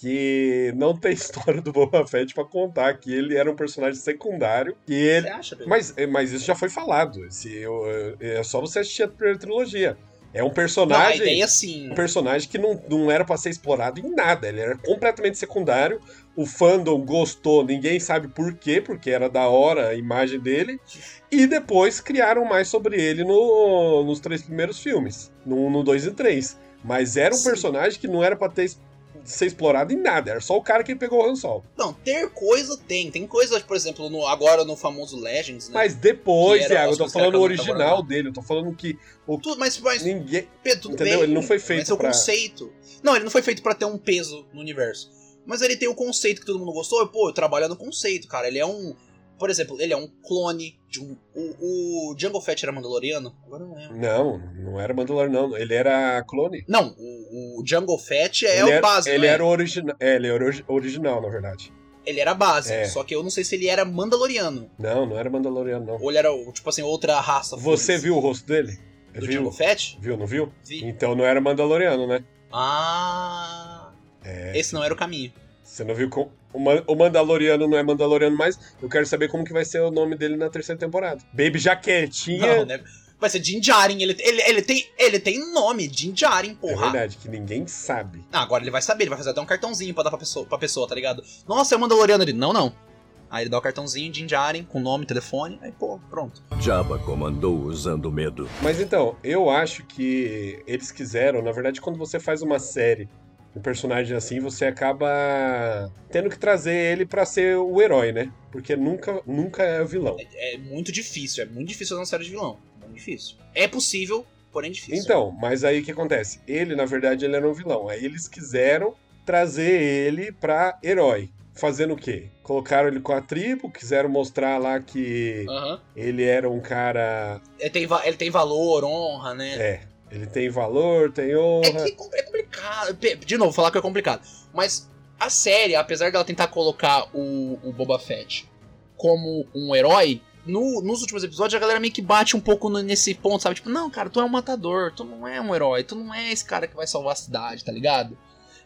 que não tem história do Boba Fett pra contar, que ele era um personagem secundário, que ele... Você acha, Pedro? Mas, mas isso já foi falado, esse, eu- eu- é só você assistir a primeira trilogia. É um não, personagem... ideia assim. um personagem que não, não era pra ser explorado em nada, ele era completamente secundário. O fandom gostou, ninguém sabe por quê, porque era da hora a imagem dele. E depois criaram mais sobre ele no- nos três primeiros filmes, no 2 e 3. Mas era um Sim. personagem que não era pra ter ser explorado em nada, era só o cara que pegou o Han Solo. Não, ter coisa tem. Tem coisa, por exemplo, no, agora no famoso Legends, né? Mas depois, Thiago, eu tô coisas falando o original dele, eu tô falando que Tudo, mas, mas ninguém. Pedro, Entendeu? bem, Ele não foi feito Mas é o pra- conceito. Não, ele não foi feito pra ter um peso no universo. Mas ele tem o conceito que todo mundo gostou. e, Pô, eu trabalho no conceito, cara. Ele é um. Por exemplo, ele é um clone de um. O, o Jungle Fett era Mandaloriano? Agora não lembro. Não, não era Mandalorian, não. Ele era clone. Não, o, o Jungle Fett é ele o era, base, Ele é? era original. É, ele era origi- original, na verdade. Ele era base. É. Só que eu não sei se ele era Mandaloriano. Não, não era Mandaloriano, não. Ou ele era, tipo assim, outra raça. Você viu o rosto dele? Do viu? Jungle Fett? Viu, não viu? Vi. Então não era Mandaloriano, né? Ah. É. Esse não era o caminho. Você não viu como. O Man- o Mandaloriano não é Mandaloriano mais. Eu quero saber como que vai ser o nome dele na terceira temporada. Baby Jaquetinha. Não, né? Vai ser Din Djarin. Ele, ele, ele, tem, ele tem nome, Din Djarin, É porra. verdade, que ninguém sabe. Ah, agora ele vai saber, ele vai fazer até um cartãozinho pra dar pra pessoa, pra pessoa tá ligado? Nossa, é o Mandaloriano ali. Não, não. Aí ele dá o cartãozinho, Din Djarin, com nome, telefone, aí pô, pronto. Jabba comandou usando medo. Mas então, eu acho que eles quiseram, na verdade, quando você faz uma série, um personagem assim, você acaba tendo que trazer ele pra ser o herói, né? Porque nunca, nunca é o vilão. É, é muito difícil, é muito difícil fazer uma série de vilão. Muito difícil. É possível, porém difícil. Então, mas aí o que acontece? Ele, na verdade, ele era um vilão. Aí eles quiseram trazer ele pra herói. Fazendo o quê? Colocaram ele com a tribo, quiseram mostrar lá que Aham. ele era um cara. Ele, tem, ele tem valor, honra, né? É, ele tem valor, tem É honra. que é é complicado. De novo, falar que é complicado. Mas a série, apesar dela tentar colocar o, o Boba Fett como um herói, no- nos últimos episódios a galera meio que bate um pouco nesse ponto, sabe? Tipo, não, cara, tu é um matador, tu não é um herói, tu não é esse cara que vai salvar a cidade, tá ligado?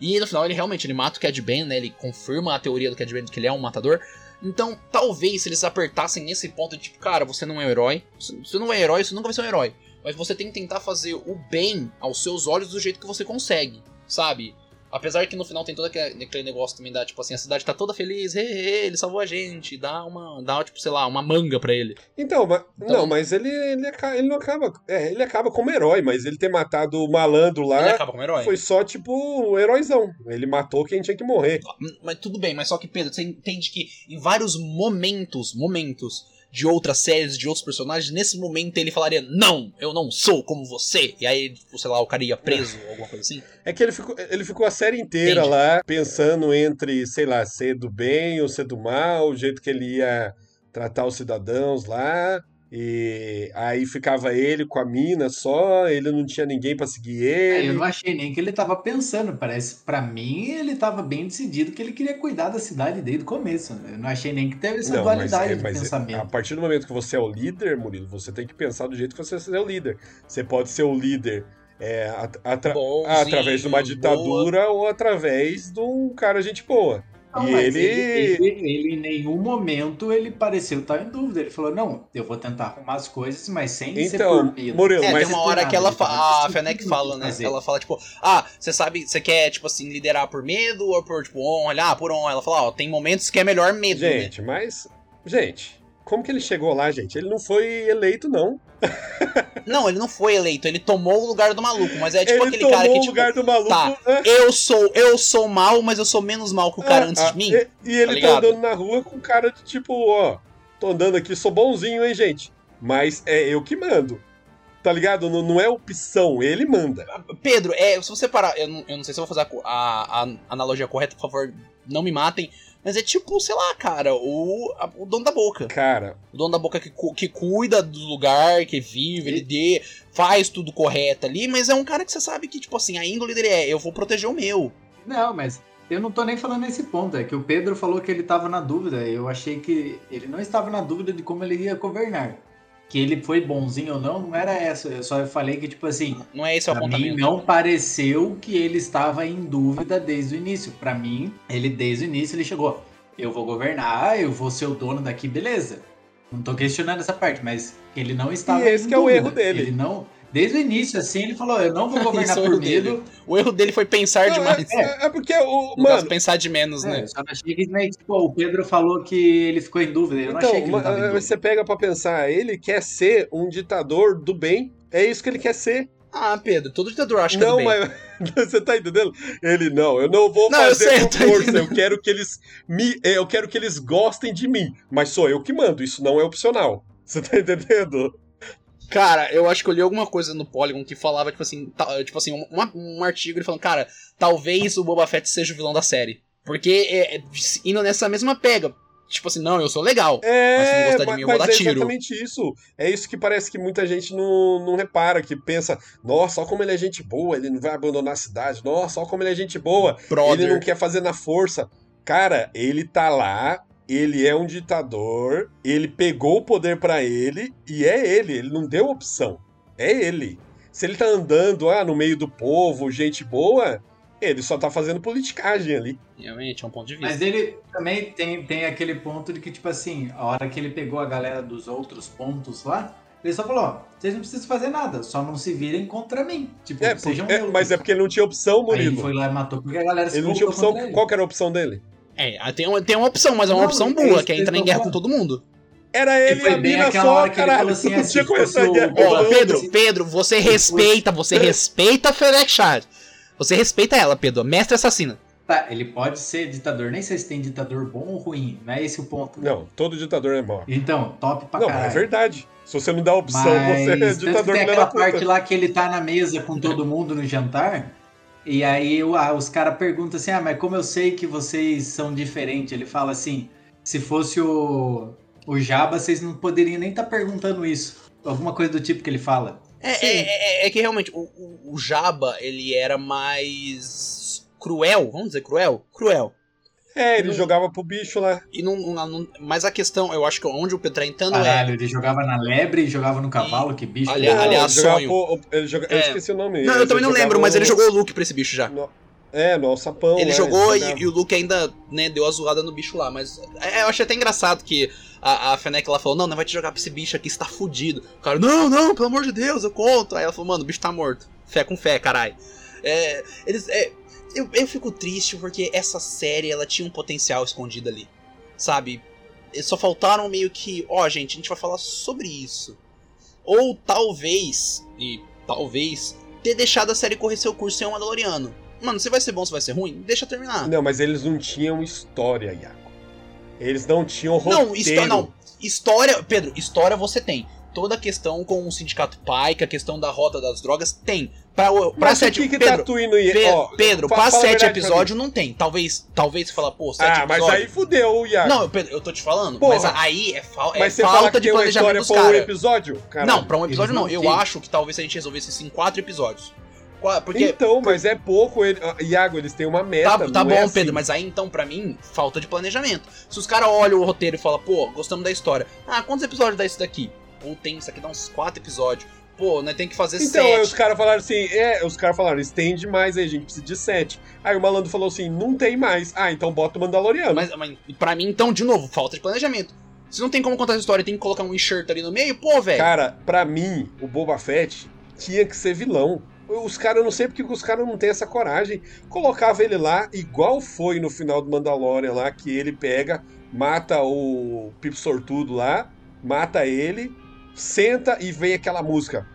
E no final ele realmente ele mata o Cad Bane, né? Ele confirma a teoria do Cad Bane de que ele é um matador. Então, talvez se eles apertassem nesse ponto de tipo, cara, você não é um herói, você não é herói, você nunca vai ser um herói. Mas você tem que tentar fazer o bem aos seus olhos do jeito que você consegue, sabe? Apesar que no final tem todo aquele negócio também da, tipo assim, a cidade tá toda feliz, "Ê, ê, ele salvou a gente, dá uma, dá, tipo, sei lá, uma manga pra ele. Então, ma- Então- não, mas ele, ele, ele não acaba. É, ele acaba como herói, mas ele ter matado o malandro lá ele acaba como herói. foi só, tipo, o heróizão. Ele matou quem tinha que morrer. Mas tudo bem, mas só que, Pedro, você entende que em vários momentos, momentos de outras séries, de outros personagens, nesse momento ele falaria, não, eu não sou como você. E aí, tipo, sei lá, o cara ia preso ou alguma coisa assim. É que ele ficou, ele ficou a série inteira Entendi. lá pensando entre, sei lá, ser do bem ou ser do mal, o jeito que ele ia tratar os cidadãos lá. E aí ficava ele com a mina só, ele não tinha ninguém pra seguir É, ele. Eu não achei nem que ele tava pensando, parece, pra mim ele tava bem decidido que ele queria cuidar da cidade desde o começo. Eu não achei nem que teve essa Não, mas, dualidade é, de mas é- a pensamento. partir do momento que você é o líder, Murilo, você tem que pensar do jeito que você é o líder. Você pode ser o líder é, at- atra- Bonzinho, através de uma boa. ditadura ou através de um cara gente boa. Não, e mas ele- ele, ele, ele, em nenhum momento ele pareceu estar em dúvida. Ele falou, não, eu vou tentar arrumar as coisas, mas sem ser Então, por medo. Murilo, É, mas tem uma hora que ela Ele fa- tava a Fennec o fala, né? fazer. Ela fala, tipo, ah, você sabe, você quer, tipo assim, liderar por medo ou por, tipo, honra? Ah, por honra. Ela fala, ó, tem momentos que é melhor medo, né? Gente, mas. Gente, como que ele chegou lá, gente? Ele não foi eleito, não. Não, ele não foi eleito, ele tomou o lugar do maluco, mas é tipo ele aquele tomou cara que, o tipo, lugar do maluco. tá, ah, eu sou, eu sou mal, mas eu sou menos mal que o cara ah, antes ah, de mim. E, e ele tá, ligado? andando na rua com cara de tipo, ó, tô andando aqui, sou bonzinho, hein, gente? Mas é eu que mando. Tá ligado? Não, não é opção, ele manda. Pedro, é, se você parar, eu não, eu não sei se eu vou fazer a, a- a analogia correta, por favor, não me matem, mas é tipo, sei lá, cara, o, a- o dono da boca. Cara, O dono da boca que, que cuida do lugar, que vive, ele dê, faz tudo correto ali, mas é um cara que você sabe que, tipo assim, a índole dele é, eu vou proteger o meu. Não, mas eu não tô nem falando nesse ponto. É que o Pedro falou que ele tava na dúvida. Eu achei que ele não estava na dúvida de como ele ia governar. Que ele foi bonzinho ou não, não era essa. Eu só falei que, tipo assim, Não é esse o Pra mim, apontamento. não pareceu que ele estava em dúvida desde o início. Pra mim, ele desde o início ele chegou. Eu vou governar, eu vou ser o dono daqui, beleza. Não tô questionando essa parte, mas ele não estava. E esse em que é o dúvida. erro dele. Ele não. Desde o início, assim, ele falou: eu não vou governar é o por erro dele. medo. O erro dele foi pensar não, demais. é, é porque o. No caso, Mano, pensar de menos, É, né? eu só achei que né, tipo, o Pedro falou que ele ficou em dúvida. Eu não então, achei que ele tava em dúvida. você pega pra pensar, ele quer ser um ditador do bem. É isso que ele quer ser. Ah, Pedro, todo ditador acha que é não, do bem. mas você tá entendendo? Ele não, eu não vou Não, eu fazer sei, eu com tô força. entendendo. Eu quero que eles me, eh, eu quero que eles gostem de mim, mas sou eu que mando. Isso não é opcional. Você tá entendendo? Cara, eu acho que eu li alguma coisa no Polygon que falava, tipo assim, tipo assim, um, um artigo ele falando, cara, talvez o Boba Fett seja o vilão da série. Porque é, é, indo nessa mesma pega. Tipo assim, não, eu sou legal. Mas se não É, gostar de mim, eu vou dar é tiro. exatamente isso. É isso que parece que muita gente não, não repara, que pensa, nossa, olha como ele é gente boa, ele não vai abandonar a cidade, nossa, olha como ele é gente boa, Brother. ele não quer fazer na força. Cara, ele tá lá, ele é um ditador, ele pegou o poder pra ele e é ele, ele não deu opção. É ele. Se ele tá andando ah, no meio do povo, gente boa, ele só tá fazendo politicagem ali. Realmente, é um ponto de vista. Mas ele também tem, tem aquele ponto de que, tipo assim, a hora que ele pegou a galera dos outros pontos lá, ele só falou, ó, vocês não precisam fazer nada, só não se virem contra mim. Tipo, É, sejam é, mas é porque ele não tinha opção, Aí ele Murilo. foi lá e matou, porque a galera se Ele não tinha opção. Qual que era a opção dele? É, tem uma, tem uma opção, mas é uma Não, opção é boa, que é entrar em guerra com todo mundo. Era ele e foi a bem mina só, hora que ele caralho. assim, não assim, tinha começado a guerra. Ó, não. Pedro, se- Pedro, você respeita, você respeita a Shard. Você respeita ela, Pedro, mestre assassina. Tá, ele pode ser ditador. Nem sei se tem ditador bom ou ruim. Não é esse o ponto. Não, todo ditador é mau. Então, top pra Não, é caralho. verdade. Se você não dá opção, Mas você é ditador tem aquela parte lá que ele tá na mesa com todo mundo no jantar. E aí o- ah, os caras perguntam assim: Ah, mas como eu sei que vocês são diferentes? Ele fala assim: se fosse o, o Jabba, vocês não poderiam nem estar perguntando isso. Alguma coisa do tipo que ele fala. É, é, é- é que realmente o, o, o Jabba, ele era mais cruel, vamos dizer cruel? Cruel. É, ele Não- jogava pro bicho lá. E não, não- mas a questão, eu acho que onde o Pedro tá entrando é. Caralho, ele jogava na lebre e jogava no cavalo, que bicho. Aliás- Não, aliás, ele sonho. pro- ele joga- Eu É. esqueci o nome. Não, eu também não Ele lembro, jogava mas ele jogou o Luke pra esse bicho já. no- É, no alçapão. Ele lá, jogou e, jogava. e o Luke ainda, né, deu a zoada no bicho lá, mas é, eu achei até engraçado que a, a Fennec lá falou, não, não vai te jogar pra esse bicho aqui, você tá fudido. O cara, não, não, pelo amor de Deus, eu conto. Aí ela falou, mano, o bicho tá morto. Fé com fé, caralho. É, eles, é, eu, eu fico triste porque essa série, ela tinha um potencial escondido ali, sabe? Só faltaram meio que, ó, gente, a gente vai falar sobre isso. Ou talvez, e talvez, ter deixado a série correr seu curso sem o Mandaloriano. Mano, se vai ser bom, se vai ser ruim, deixa terminar. Não, mas eles não tinham história, Iago. Eles não tinham roteiro. Não, histó não, história, Pedro, história você tem. Toda a questão com o Sindicato Pike, a questão da rota das drogas, tem. Pra, o- pra Mas sete, o que que Pedro, Tatooine ia... Pe- ó, Pedro, fa- pra sete episódios não tem. Talvez, talvez você fala, pô, sete Ah, mas episódios. aí fudeu, Iago. Não, Pedro, eu tô te falando, Porra. mas aí é, fal é mas falta de planejamento dos pra um caras. episódio? Caralho. Não, pra um episódio não. não Eu acho que talvez a gente resolvesse isso em quatro episódios. Porque Então, mas é pouco. Ele... ah, Iago, eles têm uma meta. Tá, tá não bom, é assim. Pedro, mas aí então, pra mim, falta de planejamento. Se os caras olham o roteiro e falam, pô, gostamos da história. Ah, quantos episódios dá isso daqui? Ou tem, isso aqui dá uns quatro episódios. Pô, nós tem que fazer Então, sete. os caras falaram assim, é, os caras falaram, estende mais aí, a gente precisa de sete. Aí o malandro falou assim, não tem mais. Ah, então bota o Mandaloriano. Mas, mas pra mim, então, de novo, falta de planejamento. Se não tem como contar essa história, tem que colocar um enxerto ali no meio, pô, velho. Cara, pra mim, o Boba Fett tinha que ser vilão. Os caras, eu não sei porque os caras não têm essa coragem. Colocava ele lá, igual foi no final do Mandalorian lá, que ele pega, mata o Pipo Sortudo lá, mata ele, senta e vem aquela música.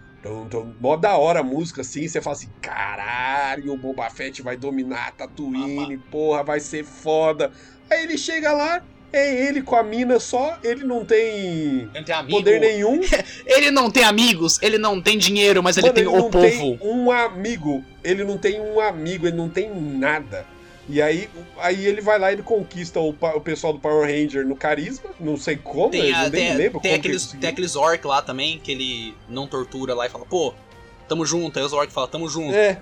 Mó da hora a música, assim, você fala assim, caralho, o Boba Fett vai dominar a Tatooine, porra, vai ser foda. Aí ele chega lá, é ele com a mina só, ele não tem Ele não tem poder nenhum. Ele não tem amigos, ele não tem dinheiro, mas ele Mano, tem ele o não povo. tem um amigo. Ele não tem um amigo, ele não tem nada. E aí, aí ele vai lá e ele conquista o, o pessoal do Power Ranger no carisma. Não sei como, Tem, eu a- nem tem, lembro tem aqueles, tem aqueles orc lá também, que ele não tortura lá e fala, pô, tamo junto. Aí os orc falam, tamo junto. É.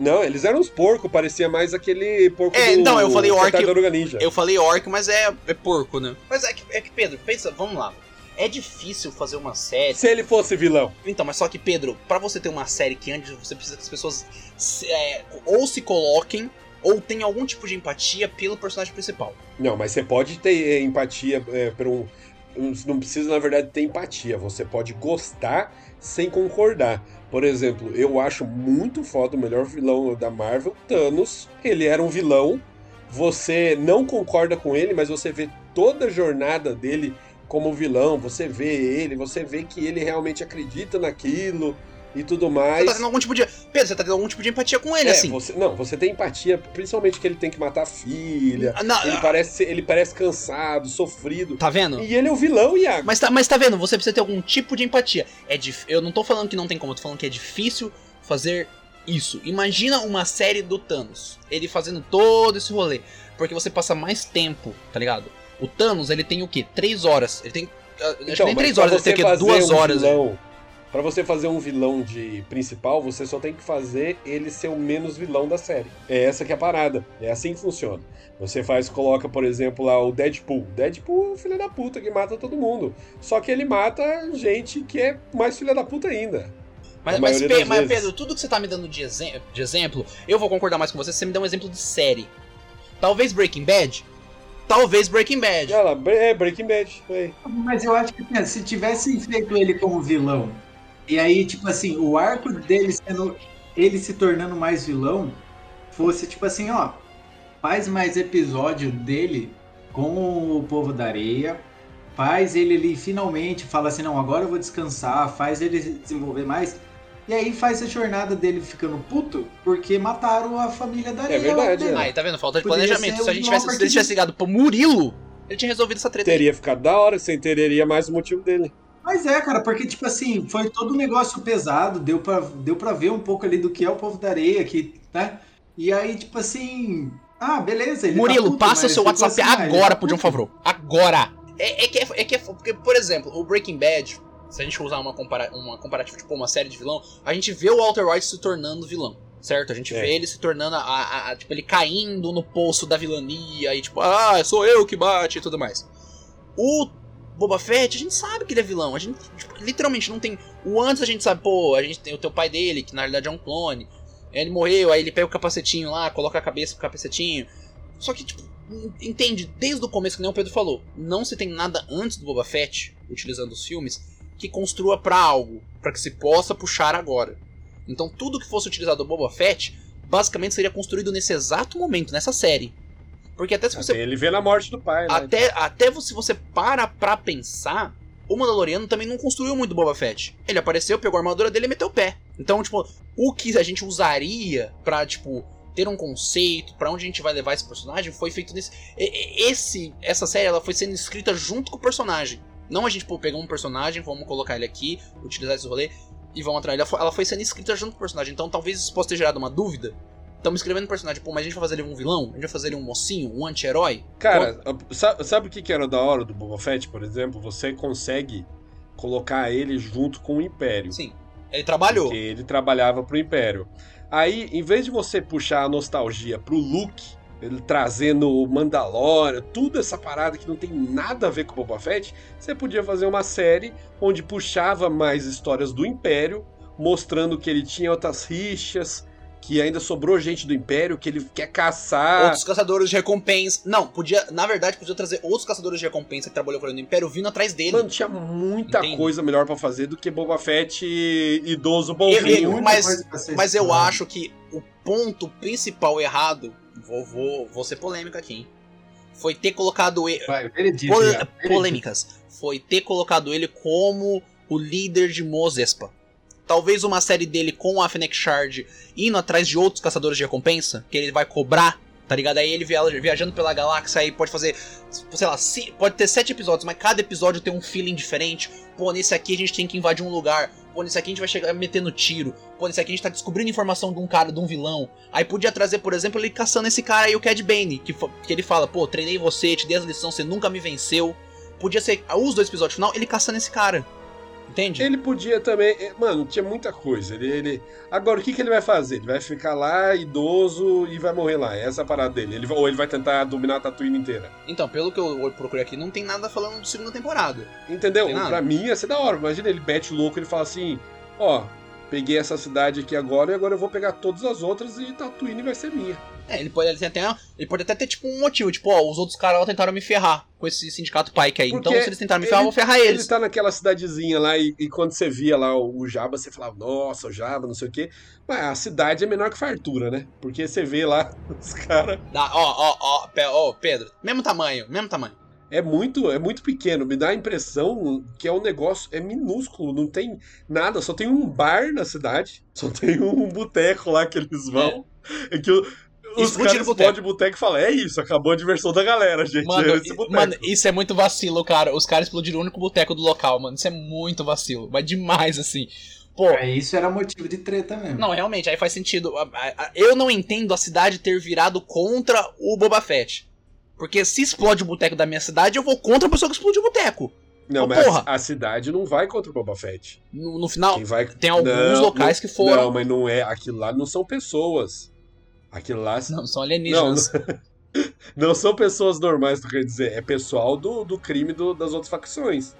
Não, eles eram uns porcos, parecia mais aquele porco É, do não, eu falei orc-. Eu falei orc, mas é, é porco, né? Mas é que, é que, Pedro, pensa, vamos lá. É difícil fazer uma série. Se ele fosse vilão. Então, mas só que, Pedro, pra você ter uma série que antes você precisa que as pessoas se- é, ou se coloquem ou tenham algum tipo de empatia pelo personagem principal. Não, mas você pode ter é, empatia é, por um. Não precisa, na verdade, ter empatia. Você pode gostar sem concordar. Por exemplo, eu acho muito foda o melhor vilão da Marvel, Thanos. Ele era um vilão. Você não concorda com ele, mas você vê toda a jornada dele como vilão. Você vê ele, você vê que ele realmente acredita naquilo e tudo Você mais. tá tendo algum tipo de. Pedro, você tá tendo algum tipo de empatia com ele, É, assim. você- não, você tem empatia, principalmente que ele tem que matar a filha. Ah, não, Ele parece, ele parece cansado, sofrido. Tá vendo? E ele é o vilão, Iago. Mas tá, mas tá vendo, você precisa ter algum tipo de empatia. É dif... Eu não tô falando que não tem como, eu tô falando que é difícil fazer isso. Imagina uma série do Thanos, ele fazendo todo esse rolê. Porque você passa mais tempo, tá ligado? O Thanos, ele tem o quê? Três horas. Ele tem. ah, Acho que nem Então, mas três horas, ele tem você o quê? Duas um horas. Vilão, pra você fazer um vilão de principal, você só tem que fazer ele ser o menos vilão da série. É essa que é a parada. É assim que funciona. Você faz, coloca, por exemplo, lá o Deadpool. Deadpool é o filho da puta que mata todo mundo. Só que ele mata gente que é mais filha da puta ainda. Mas, mas, maioria Pe- das mas. Pedro, tudo que você tá me dando de, exem- de exemplo, eu vou concordar mais com você se você me der um exemplo de série. Talvez Breaking Bad? Talvez Breaking Bad. Olha lá, é Breaking Bad. Aí. Mas eu acho que assim, se tivessem feito ele como vilão, e aí, tipo assim, o arco dele sendo. ele se tornando mais vilão, fosse tipo assim, ó, faz mais episódio dele com o povo da areia, faz ele ali finalmente, fala assim, não, agora eu vou descansar, faz ele desenvolver mais. E aí faz a jornada dele ficando puto porque mataram a família da verdade, dele. é. Aí, tá vendo? Falta de Poderia planejamento. Se a gente tivesse, se ele tivesse ligado pro Murilo, ele tinha resolvido essa treta. aí. Teria ficado da hora, você entenderia mais o motivo dele. Mas é, cara, porque, tipo assim, foi todo um negócio pesado, deu pra, deu pra ver um pouco ali do que é o povo da areia, que, né? E aí, tipo assim. Ah, beleza. Ele tá Murilo, puto, passa seu WhatsApp assim, ah, agora tá pro John puto. Favreau. Agora! É, é que é, é que é. Porque, por exemplo, o Breaking Bad, se a gente usar uma, compara uma comparativa, tipo, uma série de vilão, a gente vê o Walter White se tornando vilão. Certo? A gente É. vê ele se tornando a, a- a- Tipo, ele caindo no poço da vilania e tipo, ah, sou eu que bate e tudo mais. O Boba Fett, a gente sabe que ele é vilão. A gente, tipo, literalmente, não tem. O antes a gente sabe, pô, a gente tem o teu pai dele, que na realidade é um clone. Ele morreu, aí ele pega o capacetinho lá, coloca a cabeça pro capacetinho. Só que, tipo, entende, desde o começo, que nem o Pedro falou, não se tem nada antes do Boba Fett, utilizando os filmes, que construa pra algo, pra que se possa puxar agora. Então tudo que fosse utilizado do Boba Fett, basicamente seria construído nesse exato momento, nessa série. Porque até se você Até ele vê na morte do pai, né? até, até se você para pra pensar, o Mandaloriano também não construiu muito Boba Fett. Ele apareceu, pegou a armadura dele e meteu o pé. Então, tipo, o que a gente usaria pra, tipo, ter um conceito, pra onde a gente vai levar esse personagem, foi feito nesse. Esse, essa série ela foi sendo escrita junto com o personagem. Não a gente, pô, pegar um personagem, vamos colocar ele aqui, utilizar esse rolê e vamos atrás. Ela foi, ela foi sendo escrita junto com o personagem. Então talvez isso possa ter gerado uma dúvida. Estamos escrevendo um personagem, pô, mas a gente vai fazer ele um vilão? A gente vai fazer ele um mocinho, um anti-herói? Cara, sa- sabe o que que era da hora do Boba Fett, por exemplo? Você consegue colocar ele junto com o Império. Sim. Ele trabalhou. Porque ele trabalhava pro Império. Aí, em vez de você puxar a nostalgia pro Luke, ele trazendo o Mandalorian, tudo essa parada que não tem nada a ver com o Boba Fett, você podia fazer uma série onde puxava mais histórias do Império, mostrando que ele tinha outras rixas, que ainda sobrou gente do Império, que ele quer caçar. Outros caçadores de recompensa. Não, podia. Na verdade, podia trazer outros caçadores de recompensa que trabalhou com ele no Império vindo atrás dele. Mano, tinha muita Entende? coisa melhor pra fazer do que Boba Fett idoso bonzinho. Muita mas- Mas eu acho que o ponto principal errado. Vou, vou, vou ser polêmico aqui, hein? Foi ter colocado ele. Vai, Pol- polêmicas. Foi ter colocado ele como o líder de Mos Espa. Talvez uma série dele com a Fennec Shard indo atrás de outros caçadores de recompensa, que ele vai cobrar, tá ligado? Aí ele via- viajando pela galáxia, aí pode fazer, sei lá, pode ter sete episódios, mas cada episódio tem um feeling diferente. Pô, nesse aqui a gente tem que invadir um lugar. Pô, nesse aqui a gente vai chegar metendo tiro. Pô, nesse aqui a gente tá descobrindo informação de um cara, de um vilão. Aí podia trazer, por exemplo, ele caçando esse cara aí, o Cad Bane, que, que ele fala, pô, treinei você, te dei as lições, você nunca me venceu. Podia ser os dois episódios final, ele caçando esse cara. Entende? Ele podia também. eh, Mano, tinha muita coisa. Ele, ele- Agora, o que, que ele vai fazer? Ele vai ficar lá, idoso, e vai morrer lá. Essa é a parada dele. Ele... Ou ele vai tentar dominar a Tatooine inteira. Então, pelo que eu procurei aqui, não tem nada falando de segunda temporada. Entendeu? Pra mim ia ser da hora. Imagina ele bete louco ele fala assim: Ó, peguei essa cidade aqui agora e agora eu vou pegar todas as outras e Tatooine vai ser minha. É, ele pode, ele até, ele pode até ter tipo um motivo, tipo, ó, os outros caras lá tentaram me ferrar com esse sindicato Pike aí. Porque então, se eles tentaram me ferrar, eu vou ferrar Ele eles. tá naquela cidadezinha lá e, e quando você via lá o, o Jabba, você falava, nossa, o Jabba, não sei o quê. Mas a cidade é menor que fartura, né? Porque você vê lá os caras. Ó, ó, ó, ó, Pedro, mesmo tamanho, mesmo tamanho. É muito, é muito pequeno. Me dá a impressão que é um negócio, é minúsculo, não tem nada, só tem um bar na cidade, só tem um boteco lá que eles vão. É, que o- os caras o boteco. explodem o boteco e falam, é isso, acabou a diversão da galera, gente. Mano, é mano, isso é muito vacilo, cara. Os caras explodiram o único boteco do local, mano. Isso é muito vacilo. Mas demais, assim. Pô, É, isso era motivo de treta mesmo. Não, realmente, aí faz sentido. Eu não entendo a cidade ter virado contra o Boba Fett. Porque se explode o boteco da minha cidade, eu vou contra a pessoa que explodiu o boteco. não, Ô, mas porra. a, cidade não vai contra o Boba Fett. No, no final, vai... tem alguns Não, locais não- que foram. Não, mas não é. Aquilo lá não são pessoas. Aquilo lá Não, são Não, alienígenas. não são pessoas normais, tu quer dizer. É pessoal do, do crime do- das outras facções.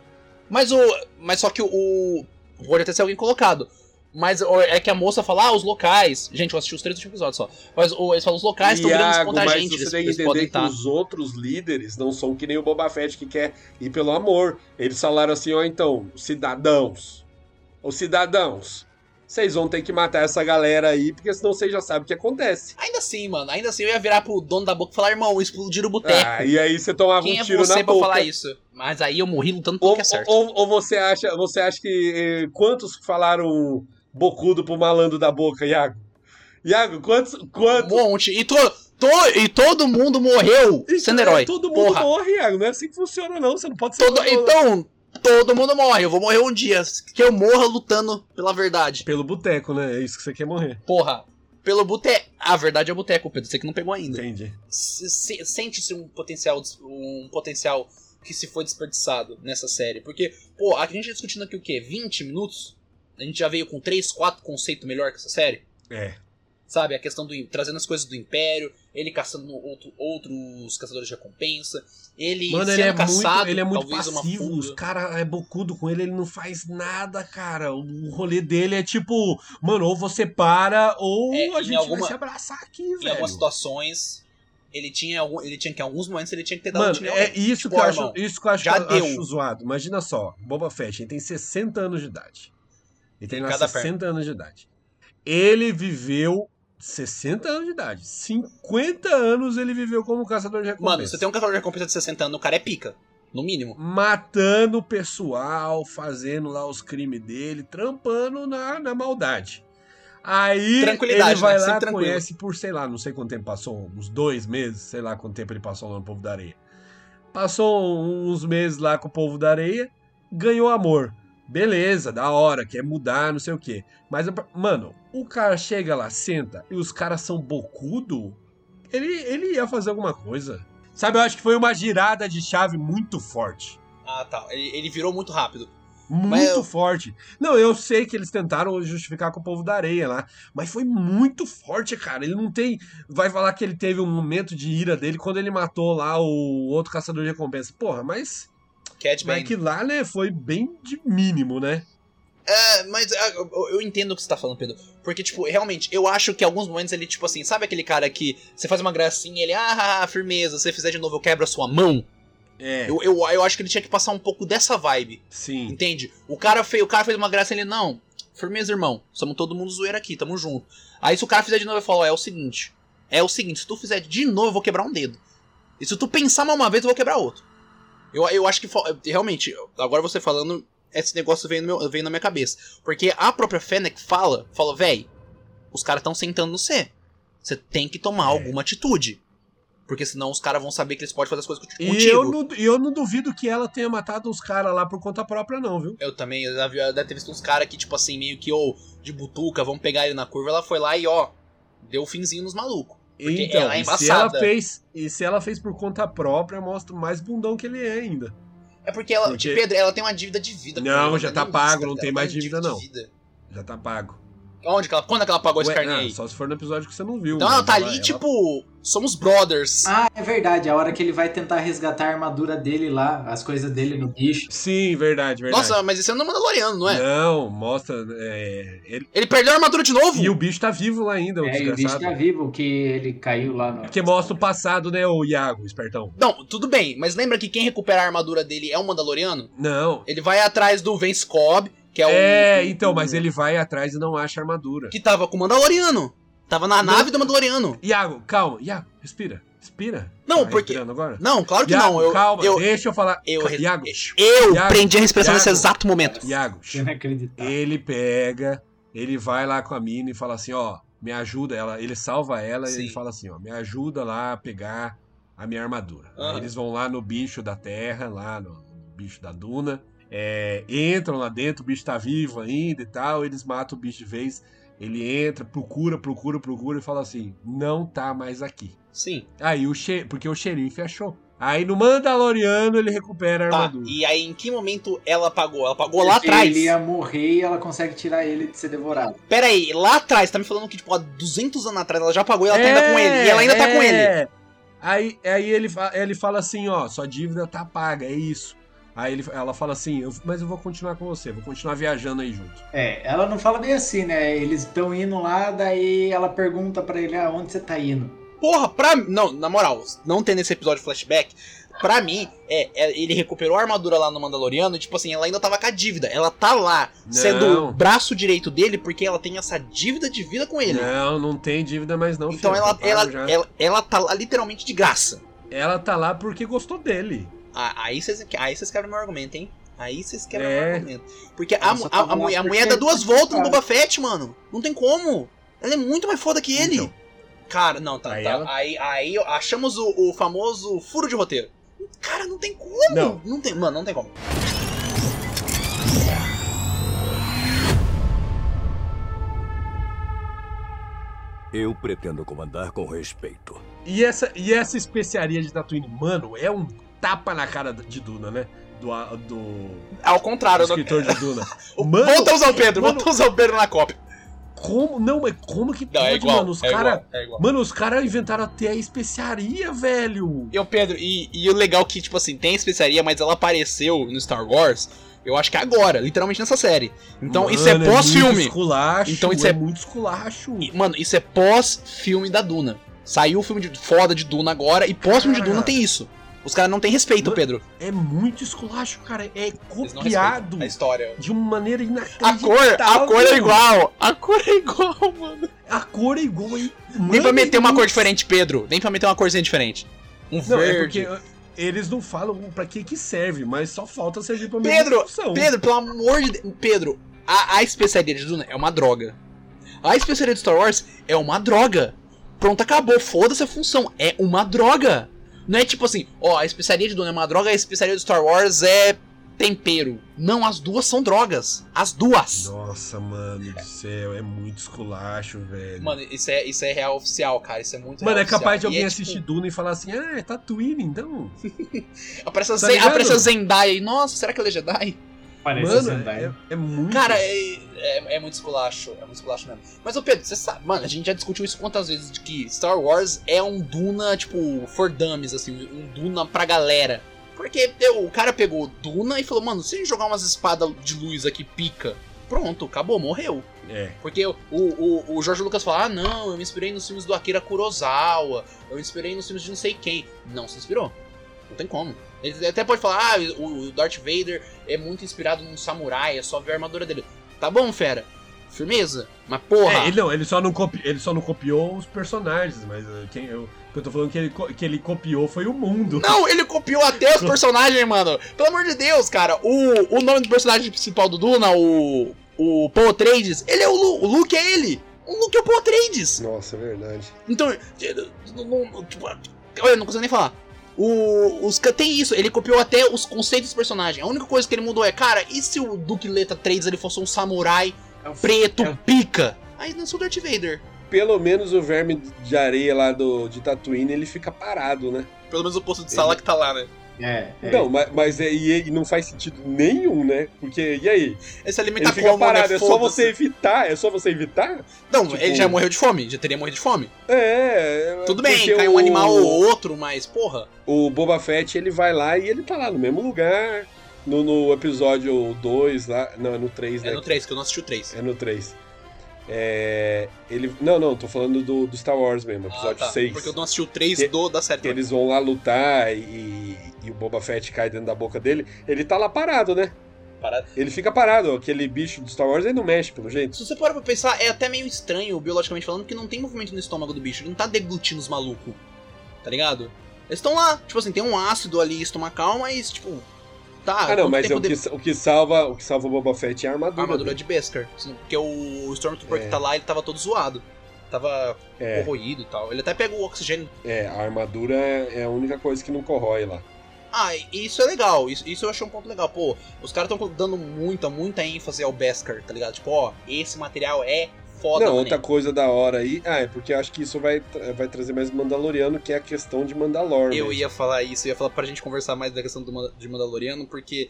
Mas o. Mas só que o. Pode até ser alguém colocado. Mas é que a moça fala, ah, os locais. Gente, eu assisti os três últimos episódios só. Mas eles falam, os locais estão virando contra a mas gente. você Eles, tem que entender que os outros líderes não são que nem o Boba Fett que quer ir pelo amor. Eles falaram assim, ó, então, cidadãos. Os cidadãos. Vocês vão ter que matar essa galera aí, porque senão vocês já sabem o que acontece. Ainda assim, mano. Ainda assim eu ia virar pro dono da boca e falar, irmão, explodiram o boteco. Ah, e aí você tomava Quem um é tiro você na pra boca. falar isso? Mas aí eu morri lutando pelo Ou, que é certo. ou, ou você acha, você acha que eh, quantos falaram bocudo pro malandro da boca, Iago. Iago, quantos. Um quantos... monte. E, to, to- e todo mundo morreu sendo Então, herói. Todo mundo Porra. morre, Iago. Não é assim que funciona, não. Você não pode ser. Todo- um- então, todo mundo morre. Eu vou morrer um dia. Que eu morra lutando pela verdade. Pelo boteco, né? É isso que você quer morrer. Porra. Pelo boteco. A verdade é boteco, Pedro. Você que não pegou ainda. Entendi. Se- se- Sente-se um potencial, um potencial que se foi desperdiçado nessa série. Porque, pô, a gente tá discutindo aqui o quê? 20 minutos? A gente já veio com 3, 4 conceitos melhor que essa série? É. Sabe? A questão do. trazendo as coisas do Império, ele caçando outro- outros caçadores de recompensa, ele Mano, sendo ele é, caçado, muito, ele é muito passivo. Os caras é bocudo com ele, ele não faz nada, cara. O rolê dele é tipo, mano, ou você para, ou É, a em gente alguma- vai se abraçar aqui, Em velho. algumas situações, ele tinha, ele tinha que em alguns momentos ele tinha que ter dado Mano, em é isso Tipo, que acho, irmão, isso que eu acho, já que eu deu. acho zoado. Imagina só, Boba Fett, ele tem 60 anos de idade. Ele tem lá Cada 60 anos de idade. Ele viveu 60 anos de idade. 50 anos ele viveu como caçador de recompensa. Mano, você tem um caçador de recompensa de 60 anos, o cara é pica. No mínimo. matando o pessoal, fazendo lá os crimes dele, trampando na, na maldade. Aí ele vai né? lá, Sempre tranquilo. conhece por, sei lá, não sei quanto tempo passou, uns dois meses, sei lá quanto tempo ele passou lá no Povo da Areia. Passou uns meses lá com o Povo da Areia, ganhou amor. Beleza, da hora, quer mudar, não sei o quê. Mas, mano, o cara chega lá, senta, e os caras são bocudo, ele, ele ia fazer alguma coisa. Sabe, eu acho que foi uma girada de chave muito forte. Ah, tá. Ele, ele virou muito rápido. Muito eu- forte. Não, eu sei que eles tentaram justificar com o povo da areia lá, mas foi muito forte, cara. Ele não tem. Vai falar que ele teve um momento de ira dele quando ele matou lá o outro caçador de recompensa. Porra, mas. Cat Mas que lá, né, foi bem de mínimo, né? É, mas ah, eu, entendo o que você tá falando, Pedro. Porque, tipo, realmente, eu acho que alguns momentos ele, tipo assim, sabe aquele cara que você faz uma gracinha e ele, ah, firmeza, se você fizer de novo eu quebro a sua mão? É. Eu, eu, eu acho que ele tinha que passar um pouco dessa vibe, Sim. entende? O cara, fez, o cara fez uma graça e ele, não, firmeza, irmão, somos todo mundo zoeiro aqui, tamo junto. Aí se o cara fizer de novo, eu falo, é o seguinte, é o seguinte, se tu fizer de novo eu vou quebrar um dedo. E se tu pensar mal uma vez, eu vou quebrar outro. Eu, eu acho que, realmente, agora você falando, esse negócio veio, no meu- veio na minha cabeça. Porque a própria Fennec fala, fala, véi, os caras estão sentando no C. Você tem que tomar É. alguma atitude. Porque senão os caras vão saber que eles podem fazer as coisas contigo. E eu não, eu não duvido que ela tenha matado os caras lá por conta própria, não, viu? Eu também, eu deve ter visto uns caras que, tipo assim, meio que, ou de butuca, vamos pegar ele na curva. Ela foi lá e, ó, deu finzinho nos malucos. Porque Então, ela é e se ela embaçada. fez, e se ela fez por conta própria, mostra mais bundão que ele é ainda. É porque ela, Porque- Pedro, ela tem uma dívida de vida. Não, já tá pago, não tem mais dívida, não. Já tá pago. Onde que ela, quando é que ela pagou esse Ué, carnê ah, aí? só se for no episódio que você não viu. Então ela mas tá ali, ela- tipo, somos brothers. Ah, é verdade. A hora que ele vai tentar resgatar a armadura dele lá, as coisas dele no bicho. Sim, verdade, verdade. Nossa, mas esse é no Mandaloriano, não é? Não, mostra. é, ele- Ele perdeu a armadura de novo? E o bicho tá vivo lá ainda, o É, o bicho tá vivo, que ele caiu lá no. Porque mostra o passado, né, o Iago, espertão. Não, tudo bem, mas lembra que quem recupera a armadura dele é um Mandaloriano? Não. Ele vai atrás do Vance Cobb, que é. É, o- então, mas ele vai atrás e não acha armadura. Que tava com o Mandaloriano. Tava na Não. nave do Mandaloriano. Iago, calma, Iago, respira. Respira. Não, Tá porque- agora? Não, claro que Iago, não. Eu, calma, eu, deixa eu falar. eu, Ca- Iago, eu Iago, prendi a respiração nesse Iago. exato momento. Iago, ele pega, ele vai lá com a mina e fala assim, ó, me ajuda, ela, ele salva ela e Sim. ele fala assim, ó, me ajuda lá a pegar a minha armadura. Aham. eles vão lá no bicho da terra, lá no bicho da duna, é, entram lá dentro, o bicho tá vivo ainda e tal, eles matam o bicho de vez, ele entra, procura, procura, procura e fala assim, não tá mais aqui. Sim. Aí o xe... porque o xerife achou. Aí no Mandaloriano ele recupera a Tá. armadura. E aí, em que momento ela apagou? Ela apagou lá atrás. Ele ia morrer e ela consegue tirar ele de ser devorado. Pera aí, lá atrás, tá me falando que, tipo, há 200 anos atrás ela já apagou e ela tá ainda com ele. E ela ainda tá com ele. é. Aí, aí ele, ele fala assim, ó, sua dívida tá paga, é isso. Aí ele, ela fala assim, eu- mas eu vou continuar com você, vou continuar viajando aí junto. É, ela não fala bem assim, né? Eles estão indo lá, daí ela pergunta pra ele, ah, onde você tá indo? Porra, pra. Não, na moral, não tem nesse episódio flashback. Pra mim, é, é, ele recuperou a armadura lá no Mandaloriano e, tipo assim, ela ainda tava com a dívida. Ela tá lá, sendo Não. o braço direito dele, porque ela tem essa dívida de vida com ele. Não, não tem dívida mais não, então filho, ela, ela, ela, ela tá lá literalmente de graça. Ela tá lá porque gostou dele. Aí vocês aí vocês quebram meu argumento, hein? Aí vocês quebram É. o argumento. Porque a, a, tá a, lá mulher, a mulher dá ele duas voltas no. Boba Fett, mano. Não tem como. Ela é muito mais foda que ele. Então. Cara, não, tá. Aí tá. ela- Aí, aí achamos o, o famoso furo de roteiro. Cara, não tem como. Não. Não tem, mano, não tem como. Eu pretendo comandar com respeito. E essa, e essa especiaria de Tatooine, mano, é um tapa na cara de Duna, né? Do, do, Ao contrário, do eu escritor de Duna. Mano, volta a usar o Pedro, mano- volta a usar o Pedro na cópia. Como? Não, mas como que Não, pode, é igual. mano? Os é, cara, é. Mano, os caras inventaram até a especiaria, velho. E o Pedro, e, e o legal que, tipo assim, tem especiaria, mas ela apareceu no Star Wars, eu acho que agora, literalmente nessa série. Então isso é Mano, muito pós-filme. Então isso é- muito esculacho. Mano, isso é pós-filme da Duna. Saiu o filme de foda de Duna agora e pós-filme de. Duna tem isso. Os caras não têm respeito, Mano, Pedro. É muito esculacho, cara. É copiado a história. de uma maneira A inacreditável. cor, a cor é igual. A cor é igual, mano. A cor é igual. hein? Nem pra meter uma cor diferente, Pedro. Nem pra meter uma corzinha diferente. Um Não, é verde. porque eles não falam pra que que serve, mas só falta servir pra Pedro, função. Pedro, pelo amor de Deus. Pedro, a, a especiaria de Duna é uma droga. A especiaria de Star Wars é uma droga. Pronto, acabou. Foda-se a função. É uma droga. Não é tipo assim, ó, a especiaria de Duna é uma droga, a especiaria de Star Wars é tempero. Não, as duas são drogas. As duas. Nossa, mano do céu, é muito esculacho, velho. Mano, isso é, isso é real oficial, cara. Isso é muito Mano, é capaz de oficial. alguém é, tipo, assistir Duna e falar assim, ah, é Tatooine, então. Aparece Tá a Zendaya e, nossa, será que ela é Jedi? Parece Mano, Zendaya. é, é muito... Cara, é, é, é muito esculacho, é muito esculacho mesmo. Mas, ô Pedro, você sabe, mano, a gente já discutiu isso quantas vezes, de que Star Wars é um Duna, tipo, for dummies, assim, um Duna pra galera. Porque eu, o cara pegou Duna e falou, mano, se a gente jogar umas espadas de luz aqui, pica, pronto, acabou, morreu. É. Porque o, o, o Jorge Lucas fala, ah, não, eu me inspirei nos filmes do Akira Kurosawa, eu me inspirei nos filmes de não sei quem. Não se inspirou. Não tem como. Ele até pode falar, ah, o Darth Vader é muito inspirado num samurai, é só ver a armadura dele. Tá bom, fera. Firmeza. Mas porra. É, ele não, ele só não, copi, ele só não copiou os personagens, mas uh, quem eu, o que eu tô falando que ele, que ele copiou foi o mundo. Não, ele copiou até os personagens, mano. Pelo amor de Deus, cara. O, o nome do personagem principal do Duna, o. O Paul Atreides, ele é o Luke. O Luke é ele. O Luke é o Paul Atreides. Nossa, é verdade. Então, não- não- tipo, olha, eu não consigo nem falar. O, os, tem isso, ele copiou até os conceitos dos personagens. A única coisa que ele mudou é, cara, e se o Duke Leta 3 ele fosse um samurai É preto, é pica? Aí não sou o Darth Vader. Pelo menos o verme de areia lá do, de Tatooine, ele fica parado, né? Pelo menos o posto de Ele- sala que tá lá, né? É, é. Não, mas, mas é, e, e não faz sentido nenhum, né? Porque, e aí? Ele se alimenta Ele fica como, parado, né? é só você evitar, é só você evitar? Não, tipo- ele já morreu de fome, já teria morrido de fome. É. Tudo bem, porque cai um o- animal ou outro, mas porra. O Boba Fett, ele vai lá e ele tá lá no mesmo lugar. No, no episódio 2 lá. Não, é no 3, né? É no 3, que eu não assisti o 3. É no 3. É. Ele. Não, não, tô falando do, do Star Wars mesmo, episódio 6. Ah, Porque eu não assisti o 3 Que- do, da série. Que eles vão lá lutar e, e o Boba Fett cai dentro da boca dele. Ele tá lá parado, né? Parada. Ele fica parado. Aquele bicho do Star Wars ele não mexe, pelo jeito. Se você parar pra pensar, é até meio estranho, biologicamente falando, porque não tem movimento no estômago do bicho. Ele não tá deglutindo os malucos. Tá ligado? Eles estão lá. Tipo assim, tem um ácido ali estomacal, mas, tipo. Tá. Ah, não, mas é o, que, de- o que salva o que salva o Boba Fett é a armadura. A armadura dele. de Beskar. Porque o Stormtrooper É. que tá lá, ele tava todo zoado. Tava É, corroído e tal. Ele até pega o oxigênio. é, a armadura é a única coisa que não corrói lá. Ah, isso é legal. Isso, isso eu achei um ponto legal. Pô, os caras estão dando muita, muita ênfase ao Beskar, tá ligado? Tipo, ó, esse material é foda, não, outra coisa da hora aí. Ah, é porque eu acho que isso vai, vai trazer mais Mandaloriano, que é a questão de Mandalor. Eu mesmo. ia falar isso, eu ia falar pra gente conversar mais da questão do, de Mandaloriano, porque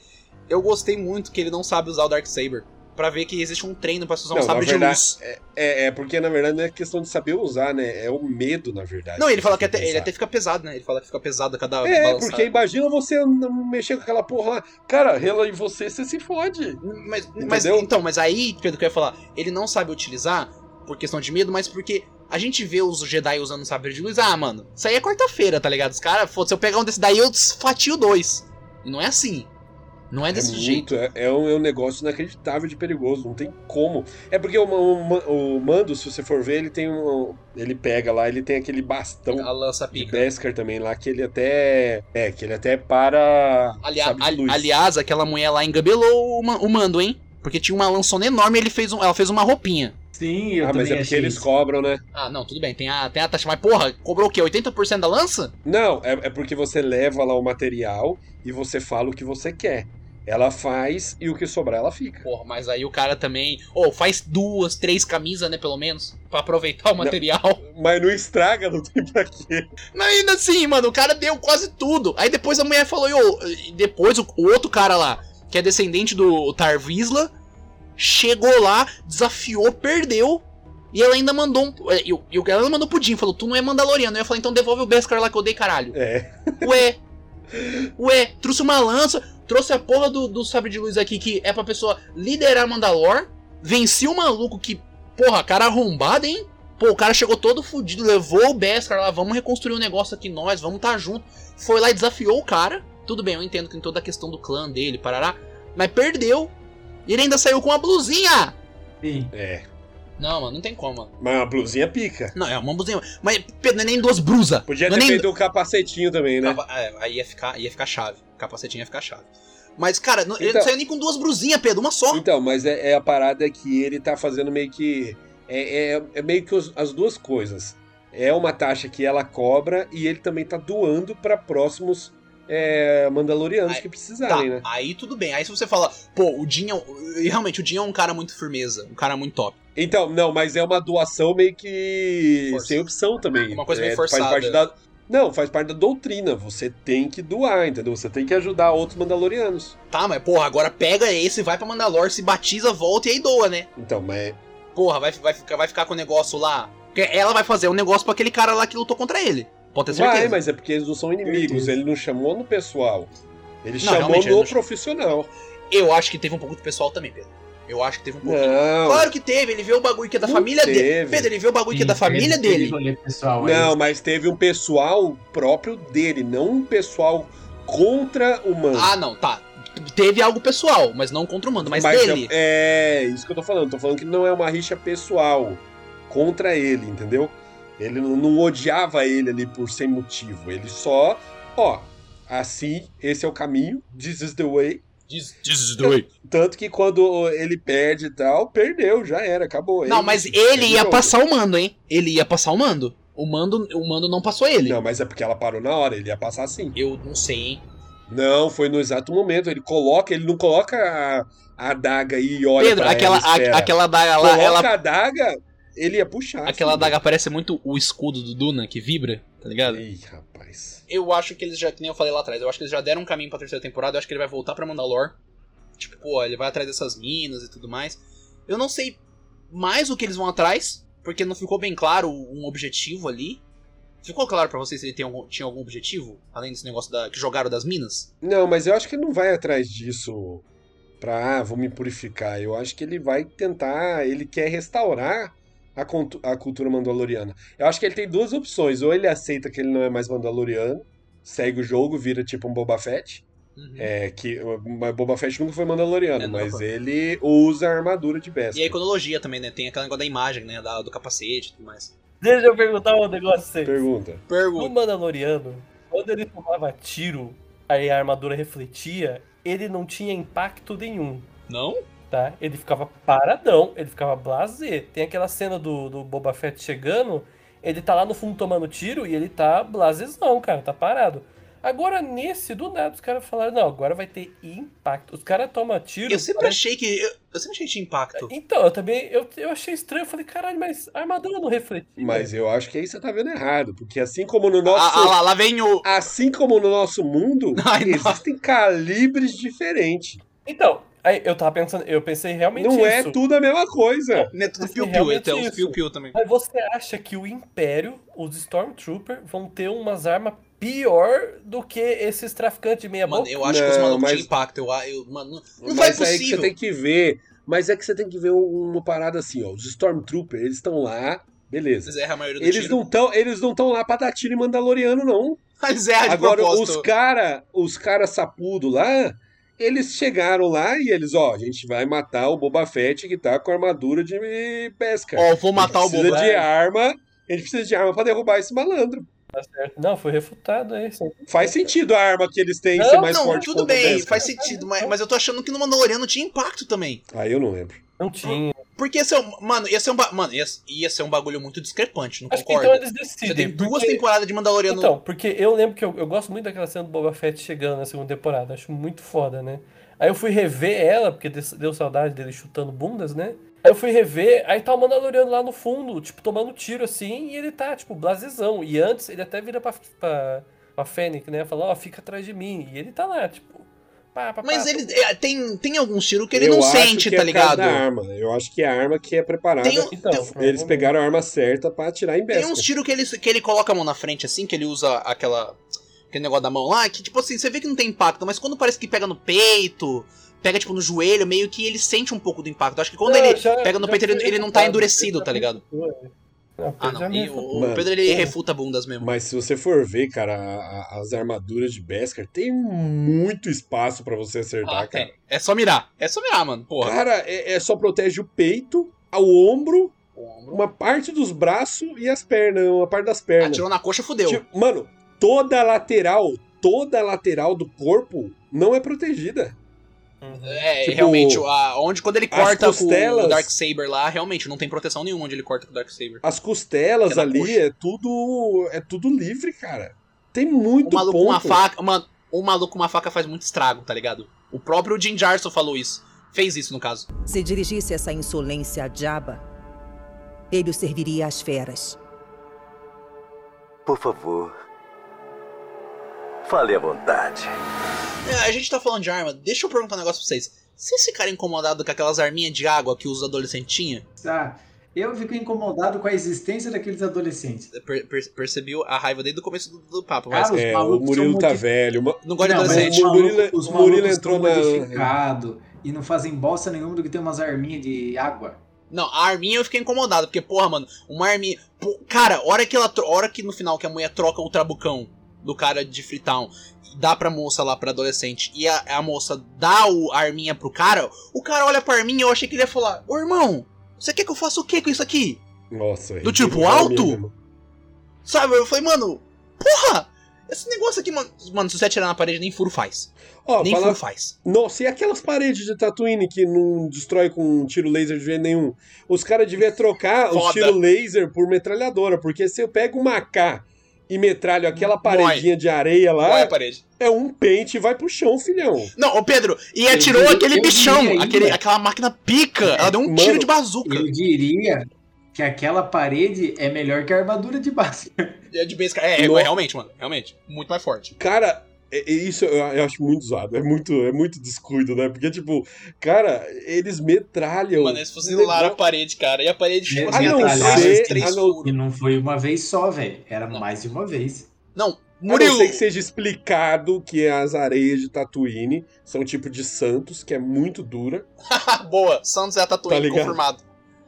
eu gostei muito que ele não sabe usar o Darksaber. Pra ver que existe um treino pra se usar um Não, na sabre de verdade, luz. É, é, porque na verdade não é questão de saber usar, né? É o medo, na verdade. Não, ele fala que até, ele até fica pesado, né? Ele fala que fica pesado a cada É, porque imagina você não mexer com aquela porra lá. Cara, ela e você, você se fode. Mas, mas então, mas aí, Pedro, que eu ia falar, ele não sabe utilizar por questão de medo, mas porque a gente vê os Jedi usando sabre de luz, ah, mano, isso aí é quarta-feira, tá ligado? Os caras, se eu pegar um desse daí, eu fatio dois. E não é assim. Não é desse muito- jeito. É, é um, é um negócio inacreditável de perigoso, não tem como. É porque o, o- o Mando, se você for ver, ele tem um. Ele pega lá, ele tem aquele bastão A lança de pica. Beskar também lá, que ele até. É, que ele até para. Alia- de ali- aliás, aquela mulher lá engabelou o, o mando, hein? Porque tinha uma lançona enorme e ele fez um- ela fez uma roupinha. Sim, eu ah, também mas é porque achei eles isso. cobram, né? Ah, não, tudo bem, tem a, tem a taxa. Mas, porra, cobrou o quê? 80% da lança? Não, é, é porque você leva lá o material e você fala o que você quer. Ela faz e o que sobrar ela fica. Porra, mas aí o cara também. Ô, faz duas, três camisas, né, pelo menos. Pra aproveitar o material. Mas não estraga, não tem pra quê. Mas ainda assim, mano, o cara deu quase tudo. Aí depois a mulher falou, e e depois o, o outro cara lá, que é descendente do Tarvisla, chegou lá, desafiou, perdeu. E ela ainda mandou um. E, o- e o- ela mandou pudim, falou, tu não é Mandaloriano. Eu falei, então devolve o Beskar lá que eu dei, caralho. É. Ué. Ué, trouxe uma lança, trouxe a porra do, do sabre de luz aqui, que é pra pessoa liderar Mandalor. Venci o maluco que, porra, cara arrombado, hein? Pô, o cara chegou todo fudido, levou o Beskar lá, vamos reconstruir um negócio aqui nós, vamos tá junto. Foi lá e desafiou o cara. Tudo bem, eu entendo que tem toda a questão do clã dele, parará. Mas perdeu. E ele ainda saiu com uma blusinha. Sim. É. Não, mano, não tem como, mano. Mas a blusinha pica. Não, é uma blusinha. Mas Pedro, não é nem duas brusas. Podia não ter é nem... feito um capacetinho também, né? Capa- é, aí ia ficar, ia ficar chave. Capacetinho ia ficar chave. Mas, cara, não, ele Então- não saiu nem com duas brusinhas, Pedro, uma só. Então, mas é, é a parada que ele tá fazendo meio que. É, é, é meio que os- as duas coisas. É uma taxa que ela cobra e ele também tá doando pra próximos é, Mandalorianos Aí- que Tá, precisarem, né? aí tudo bem. Aí se você fala, pô, o Jin é realmente, o Jin é um cara muito firmeza, um cara muito top. Então, não, mas é uma doação meio que Força. sem opção também. Uma coisa meio É, Faz forçada. parte da... Não, faz parte da doutrina. Você tem que doar, entendeu? Você tem que ajudar outros Mandalorianos. Tá, mas porra, agora pega esse, vai pra Mandalor, se batiza, volta e aí doa, né? Então, mas. Porra, vai, vai, ficar, vai ficar com o negócio lá. Ela vai fazer um negócio pra aquele cara lá que lutou contra ele. Pode ter certeza. Vai, mas é porque eles não são inimigos. Ele não chamou no pessoal. Ele Não, chamou ele no não- profissional. Eu acho que teve um pouco do pessoal também, Pedro. Eu acho que teve um pouco. Não. Claro que teve, ele vê o bagulho que é da Não família dele. teve. Pedro, ele vê o bagulho que é da família dele. pessoal aí. Não, mas teve um pessoal próprio dele, não um pessoal contra o mano. Ah, não, tá. Teve algo pessoal, mas não contra o mando, mas, dele. É, é, isso que eu tô falando. Tô falando que não é uma rixa pessoal contra ele, entendeu? Ele não, odiava ele ali por sem motivo. Ele só, ó, assim, esse é o caminho, this is the way. This, this is the way. Tanto que quando ele perde e tal, perdeu, já era, acabou. Não, Ele- mas ele ia passar o mando, hein? Ele ia passar o mando. O mando, o mando não passou ele. Não, mas é porque ela parou na hora, ele ia passar sim. Eu não sei, hein? Não, foi no exato momento. Ele coloca, ele não coloca a, a adaga aí e olha Pedro, pra aquela, ela, a- aquela daga lá, Coloca ela, a adaga, ele ia puxar. aquela filho. daga parece muito o escudo do Duna que vibra, tá ligado? Ih, rapaz. Eu acho que eles já, que nem eu falei lá atrás, eu acho que eles já deram um caminho pra terceira temporada, eu acho que ele vai voltar pra Mandalor. Tipo, pô, ele vai atrás dessas minas e tudo mais. Eu não sei mais o que eles vão atrás, porque não ficou bem claro um objetivo ali. Ficou claro pra vocês se ele tem algum, tinha algum objetivo? Além desse negócio da, que jogaram das minas? Não, mas eu acho que ele não vai atrás disso pra, ah, vou me purificar. Eu acho que ele vai tentar, ele quer restaurar a, a cultura mandaloriana. Eu acho que ele tem duas opções. Ou ele aceita que ele não é mais mandaloriano, segue o jogo, vira tipo um Boba Fett. Uhum. É, que mas Boba Fett nunca foi mandaloriano, É, mas foi. ele usa a armadura de Beskar. E a iconologia também, né? Tem aquele negócio da imagem, né? Da, do capacete e tudo mais. Deixa eu perguntar um negócio pra vocês. Pergunta. No Pergunta. Mandaloriano, quando ele tomava tiro, aí a armadura refletia, ele não tinha impacto nenhum, Não? Tá? Ele ficava paradão, ele ficava blasé. Tem aquela cena do, do Boba Fett chegando, ele tá lá no fundo tomando tiro e ele tá blasezão, cara, tá parado. Agora, nesse, do nada, os caras falaram, não, agora vai ter impacto. Os caras tomam tiro... Eu sempre parece- achei que. Eu, eu sempre achei que tinha impacto. Então, eu também, eu, eu achei estranho, eu falei, caralho, mas a armadura não refletia. Mas eu acho que aí você tá vendo errado, porque assim como no Ah, nosso. ah, lá, lá vem o. Assim como no nosso mundo, Ai, existem calibres diferentes. Então, aí eu tava pensando, eu pensei realmente Não é isso. tudo a mesma coisa. Não é tudo piu-piu, até os piu-piu também. Mas você acha que o Império, os Stormtroopers, vão ter umas armas pior do que esses traficantes de meia Mano, boca? eu acho que os Não, malucos mas- tinham impacto. Eu, eu, mano, não, não Mas foi aí que você possível. tem que ver. Mas é que você tem que ver uma parada assim, ó. Os Stormtroopers, eles estão lá, beleza. Eles erram a maioria do Eles tiro. não estão, eles não estão lá pra dar tiro em Mandaloriano, não. Mas erra de Agora, propósito. os cara, os cara sapudo lá, eles chegaram lá e eles, ó, a gente vai matar o Boba Fett que tá com armadura de pesca. Ó, vou matar a o gente precisa Boba. de arma, a gente precisa de arma pra derrubar esse malandro. Tá certo. Não, foi refutado aí. sim. Faz sentido a arma que eles têm Não, ser mais não, forte tudo bem, faz sentido, mas, mas eu tô achando que no Mandaloriano tinha impacto também. Aí eu não lembro. Não tinha. Porque ia ser um, mano, ia ser um, mano, ia, ia ser um bagulho muito discrepante, não Acho que concorda? então eles Você decidem. tem duas porque- temporadas de Mandaloriano. Então, porque eu lembro que eu, eu gosto muito daquela cena do Boba Fett chegando na segunda temporada. Acho muito foda, né? Aí eu fui rever ela, porque deu saudade dele chutando bundas, né? Aí eu fui rever, aí tá o Mandaloriano lá no fundo, tipo, tomando tiro assim, e ele tá, tipo, blasezão. E antes ele até vira pra, pra, pra Fennec, né? Fala, ó, fica atrás de mim. E ele tá lá, tipo, pá, pá, Mas pá. ele é, tem, tem alguns tiros que ele eu não sente, que tá é ligado? Da arma. Eu acho que é a arma que é preparada. Tem Então, tem- Eles pegaram a arma certa pra atirar em Tem besta. uns tiros que ele, que ele coloca a mão na frente, assim, que ele usa aquela. Aquele negócio da mão lá, que tipo assim, você vê que não tem impacto, mas quando parece que pega no peito, pega tipo no joelho, meio que ele sente um pouco do impacto. Eu acho que quando Não, ele já- pega no peito, ele, ele não tá endurecido, tá ligado? Não, Ah, não. E o, o Pedro ele é. refuta bundas mesmo. Mas se você for ver, cara, a- a- as armaduras de Beskar tem muito espaço pra você acertar, Ah, cara. tem. É só mirar. É só mirar, mano. Porra. Cara, é, é só protege o peito, o ombro, O ombro. uma parte dos braços e as pernas, uma parte das pernas. Atirou na coxa, fudeu. Tipo, mano, toda a lateral, toda a lateral do corpo não é protegida. Uhum. É, tipo, realmente, a, onde quando ele as corta costelas- com o Dark Saber lá, realmente não tem proteção nenhuma onde ele corta com o Dark Saber. As costelas é ali coxa. é tudo é tudo livre, cara. Tem muito O maluco ponto. com uma faca, mano, o maluco com uma faca faz muito estrago, tá ligado? O próprio Jim Jarson falou isso. Fez isso no caso. Se dirigisse essa insolência a Jabba, ele o serviria às feras. Por favor. Fale à vontade. É, a gente tá falando de arma, deixa eu perguntar um negócio pra vocês. Vocês ficaram incomodados com aquelas arminhas de água que os adolescentes tinham? Ah, eu fico incomodado com a existência daqueles adolescentes. Per- per- percebeu a raiva desde o começo do, do papo, mas Cara, os É, o Murilo tá modi- velho. não gosto de adolescente. Murilo- malucos- os Murilo entrou na- modificado e não fazem bosta nenhuma do que ter umas arminhas de água. Não, a arminha eu fiquei incomodado, porque, porra, mano, uma arminha. Cara, hora que ela. Hora que no final que a mulher troca o trabucão do cara de Freetown dá pra moça lá, pra adolescente, e a, a moça dá o, a arminha pro cara, o cara olha pra arminha e eu achei que ele ia falar: Ô irmão, você quer que eu faça o que com isso aqui? Nossa, Do tipo ridículo, alto? Sabe? Eu falei, mano, porra! Esse negócio aqui, mano, mano, se você atirar na parede, nem furo faz. Ó, nem fala- furo faz. Nossa, e aquelas paredes de Tatooine que não destrói com um tiro laser de jeito nenhum? Os caras deviam trocar o Foda. tiro laser por metralhadora, porque se eu pego uma AK e metralho aquela paredinha de areia lá, Olha a parede. é um pente e vai pro chão, filhão. Não, ô Pedro, e atirou diria- aquele bichão, ainda. aquele, aquela máquina pica. Ela deu um Mano, tiro de bazuca. Eu diria que aquela parede é melhor que a armadura de base. É de base, é, é, No- realmente, mano. Realmente. Muito mais forte. Cara, é- é isso eu, eu acho muito zoado. É muito, é muito descuido, né? Porque, tipo, cara, eles metralham. Mano, eles fuzilaram a parede, cara. E a parede chegou Ah, assim, não, três a não-. E não foi uma vez só, velho. Era Não. mais de uma vez. Não, A não Murilo. ser que seja explicado que as areias de Tatooine são tipo de Santos, que é muito dura. Boa, Santos é a Tá Tatooine, ligado? confirmado.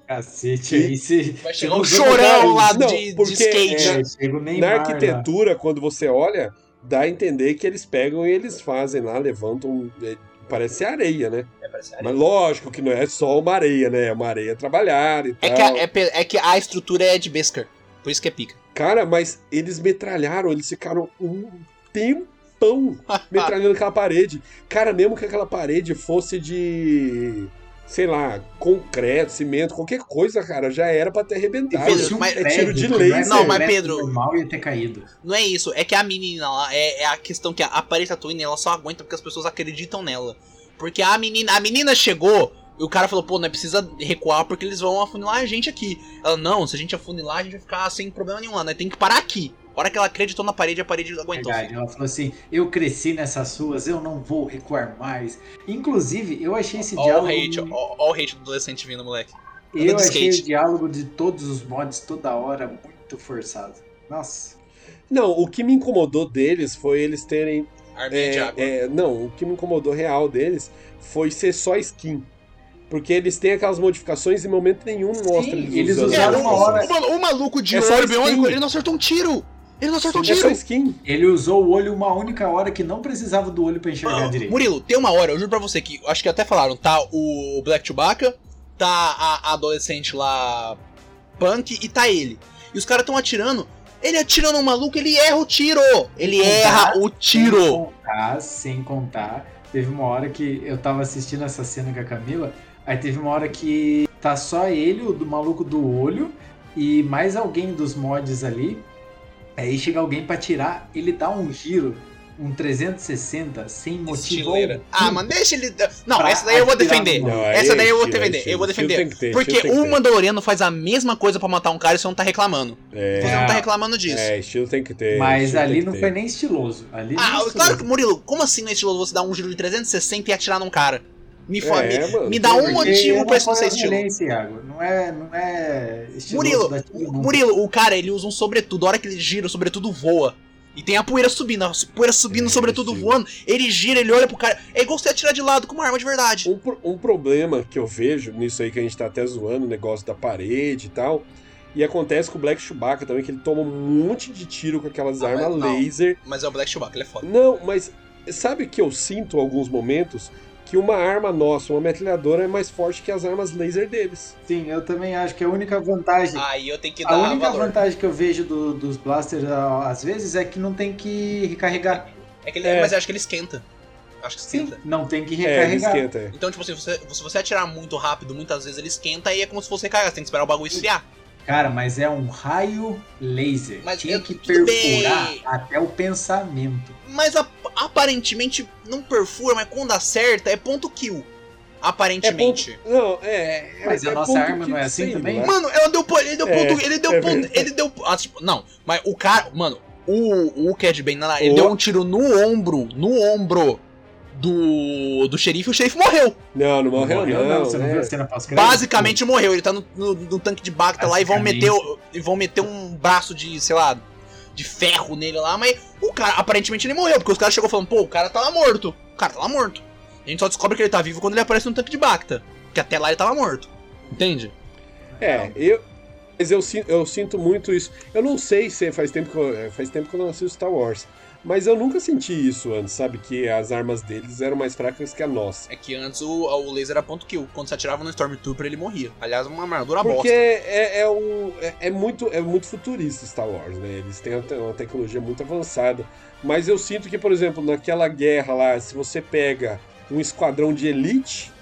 Cacete, aí se. Vai chegar eu um não chorão lá Não, de, de skate. É, Na lá. arquitetura, quando você olha, dá a entender que eles pegam e eles fazem lá, levantam. é, Parece ser areia, né? É, parece Mas lógico que não é só uma areia, né? É uma areia trabalhada e É tal. que, a, é, é que a estrutura é de Beskar. Por isso que é pica. Cara, mas eles metralharam, eles ficaram um tempão metralhando aquela parede. Cara, mesmo que aquela parede fosse de. Sei lá, concreto, cimento, qualquer coisa, cara, já era pra ter arrebentado. Pedro, um mas- é tiro de laser. se Não, mas prédio Pedro- normal ia ter caído. Não é isso, é que a menina lá, é, é a questão que a, a parede Tatooine, ela só aguenta porque as pessoas acreditam nela. Porque a menina, a menina chegou e o cara falou, pô, não é precisa recuar porque eles vão afunilar a gente aqui. Ela, não, se a gente afunilar, a gente vai ficar sem problema nenhum lá, né? Tem que parar aqui. A hora que ela acreditou na parede, a parede aguentou. Verdade, ela falou assim: eu cresci nessas ruas, eu não vou recuar mais. Inclusive, eu achei esse o diálogo. hate, ó o hate do adolescente vindo, moleque. eu anda de achei skate. o diálogo de todos os mods toda hora muito forçado. Nossa. Não, o que me incomodou deles foi eles terem. Arminha de é, água. é, não, o que me incomodou real deles foi ser só skin. Porque eles têm aquelas modificações e em momento nenhum mostra eles, eles usando usaram uma hora- o, mano, o maluco de É ele não acertou um tiro. Ele não acertou o É só tiro. skin. Ele usou o olho uma única hora que não precisava do olho pra enxergar Ah, direito. Murilo, tem uma hora, eu juro pra você que acho que até falaram, tá o Black Chewbacca, tá a, a adolescente lá, Punk, e tá ele. E os caras tão atirando. Ele atira no maluco, ele erra o tiro! Ele Sem erra contar- o Sem tiro! contar, sem contar, teve uma hora que eu tava assistindo essa cena com a Camila, aí teve uma hora que tá só ele, o do maluco do olho, e mais alguém dos mods ali. Aí chega alguém pra tirar, ele dá um giro, um 360, sem motivo. Ah, mas deixa ele. Não, essa daí eu vou defender. Não, Essa daí eu vou defender, eu vou defender. ter, Porque o. Mandaloriano faz a mesma coisa pra matar um cara e você não tá reclamando. É, Você não tá reclamando disso. é, estilo tem que ter. Mas ali não ter. foi nem estiloso. Ali é Ah, estiloso. claro que, Murilo, como assim não é estiloso você dar um giro de 360 e atirar num cara? Me, É, me, me dá um motivo Porque pra isso não ser estilo. Iago. Não é, não é Murilo, o-. Murilo, o cara, ele usa um sobretudo. A hora que ele gira, o sobretudo voa. E tem a poeira subindo, a poeira subindo, É, o sobretudo estilo. voando. Ele gira, ele olha pro cara. É igual você atirar de lado com uma arma de verdade. Um, um problema que eu vejo nisso aí que a gente tá até zoando, o negócio da parede e tal. E acontece com o Black Chewbacca também, que ele toma um monte de tiro com aquelas Ah, armas mas laser. Mas é o Black Chewbacca, ele é foda. Não, mas sabe que eu sinto em alguns momentos que uma arma nossa, uma metralhadora, é mais forte que as armas laser deles. Sim, eu também acho que a única vantagem. Aí eu tenho que A dar única valor. vantagem que eu vejo do- dos blasters às vezes é que não tem que recarregar. É que ele, É. Mas eu acho que ele esquenta. Acho que Sim, esquenta. não tem que É, recarregar. esquenta. é. Então, tipo assim, você- se você atirar muito rápido, muitas vezes ele esquenta e é como se fosse recarregar. Você tem que esperar o bagulho esfriar. Cara, mas é um raio laser. Mas Tinha que perfurar bem. até o pensamento. Mas ap- aparentemente não perfura, mas quando acerta é ponto kill. É Aparentemente. ponto, não, é. Mas é a nossa ponto arma não é assim sei também? lá. Mano, ela deu, ele deu É, ponto. Ele deu é ponto. Ele deu. ah, tipo, não, mas o cara. Mano, o, o Cad Bane ele O- deu um tiro no ombro. No ombro do. do xerife e o xerife morreu. Não, não morreu, não. Você não é. viu a cena pós-crédito? Basicamente morreu. Ele tá no, no- no tanque de Bacta lá e vão meter, e vão meter um braço de, sei lá, de ferro nele lá, mas o cara, aparentemente ele morreu, porque os caras chegou falando, pô, o cara tá lá morto. O cara tá lá morto. A gente só descobre que ele tá vivo quando ele aparece no tanque de Bacta. Que até lá ele tava morto. Entende? É, eu. Mas eu, eu sinto muito isso. Eu não sei se faz tempo que eu, é, faz tempo que eu não assisto Star Wars. Mas eu nunca senti isso antes, sabe? Que as armas deles eram mais fracas que a nossa. É que antes o, o laser era ponto kill. Quando você atirava no Stormtrooper, ele morria. Aliás, uma armadura Porque bosta. é, é, um, é, é muito, é muito futurista Star Wars, né? Eles têm uma te- uma tecnologia muito avançada. Mas eu sinto que, por exemplo, naquela guerra lá, se você pega um esquadrão de elite,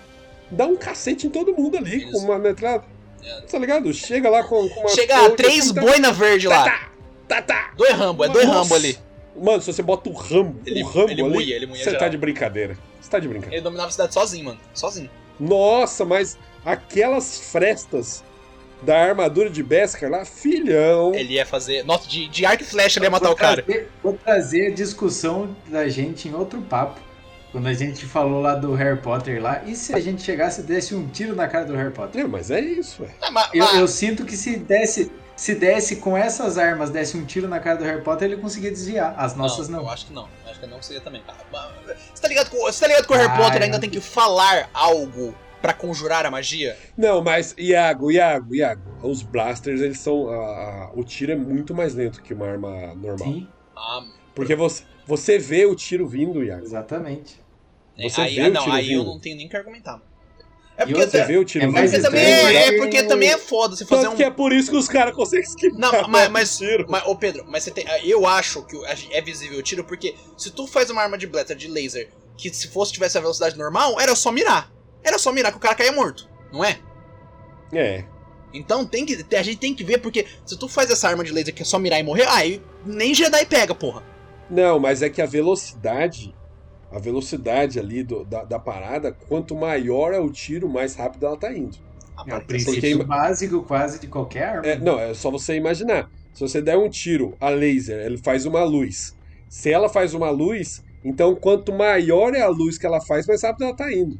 dá um cacete em todo mundo ali, Eles- com uma metralhadora. É. Tá ligado? Chega lá com, com uma. Chega três tá- boina verde tá, lá. tá, tá, tá. Dois Rambo, é dois. Rambo ali. Mano, se você bota o Rambo, Ele- o Rambo ele ali, muia, ele muia você tá geral. de brincadeira. Você tá de brincadeira. Ele dominava a cidade sozinho, mano. Sozinho. Nossa, mas aquelas frestas da armadura de Beskar lá, filhão. Ele ia fazer. Nossa, de, de arco e flecha ele ia matar Vou o cara. trazer- Vou trazer a discussão da gente em outro papo. Quando a gente falou lá do Harry Potter lá, e se a gente chegasse e desse um tiro na cara do Harry Potter? É, mas é isso, ué. Mas- Eu, eu sinto que se desse, se desse com essas armas, desse um tiro na cara do Harry Potter, ele conseguia desviar. As nossas não. Eu acho que não. Acho que não seria também. Ah, Você tá ligado com, você tá ligado que o Harry Ah, Potter eu ainda não- tem que falar algo pra conjurar a magia? Não, mas Iago, Iago, Iago, os blasters, eles são. a- a- o tiro é muito mais lento que uma arma normal. Sim, Ah, Porque você, você vê o tiro vindo, Iago. exatamente. é, Você aí, vê ah, o não, tiro aí eu vindo. não tenho nem que argumentar, mano. É porque, Você vê o tiro É mais também é, é porque também é foda você fazer Tanto um. que é por isso que os caras conseguem esquivar Não, mas, mas, o tiro. mas, ô Pedro, mas você tem. Eu acho que é visível o tiro, porque se tu faz uma arma de blaster de laser que se fosse tivesse a velocidade normal, era só mirar. Era só mirar que o cara caía morto, não é? É. Então tem que. A gente tem que ver, porque se tu faz essa arma de laser que é só mirar e morrer, aí nem Jedi pega, porra. Não, mas é que a velocidade. A velocidade ali do- da, da parada, quanto maior é o tiro, mais rápido ela tá indo. É o Porque- princípio básico quase de qualquer arma. É, não, é só você imaginar. Se você der um tiro a laser, ele faz uma luz. Se ela faz uma luz, então quanto maior é a luz que ela faz, mais rápido ela tá indo.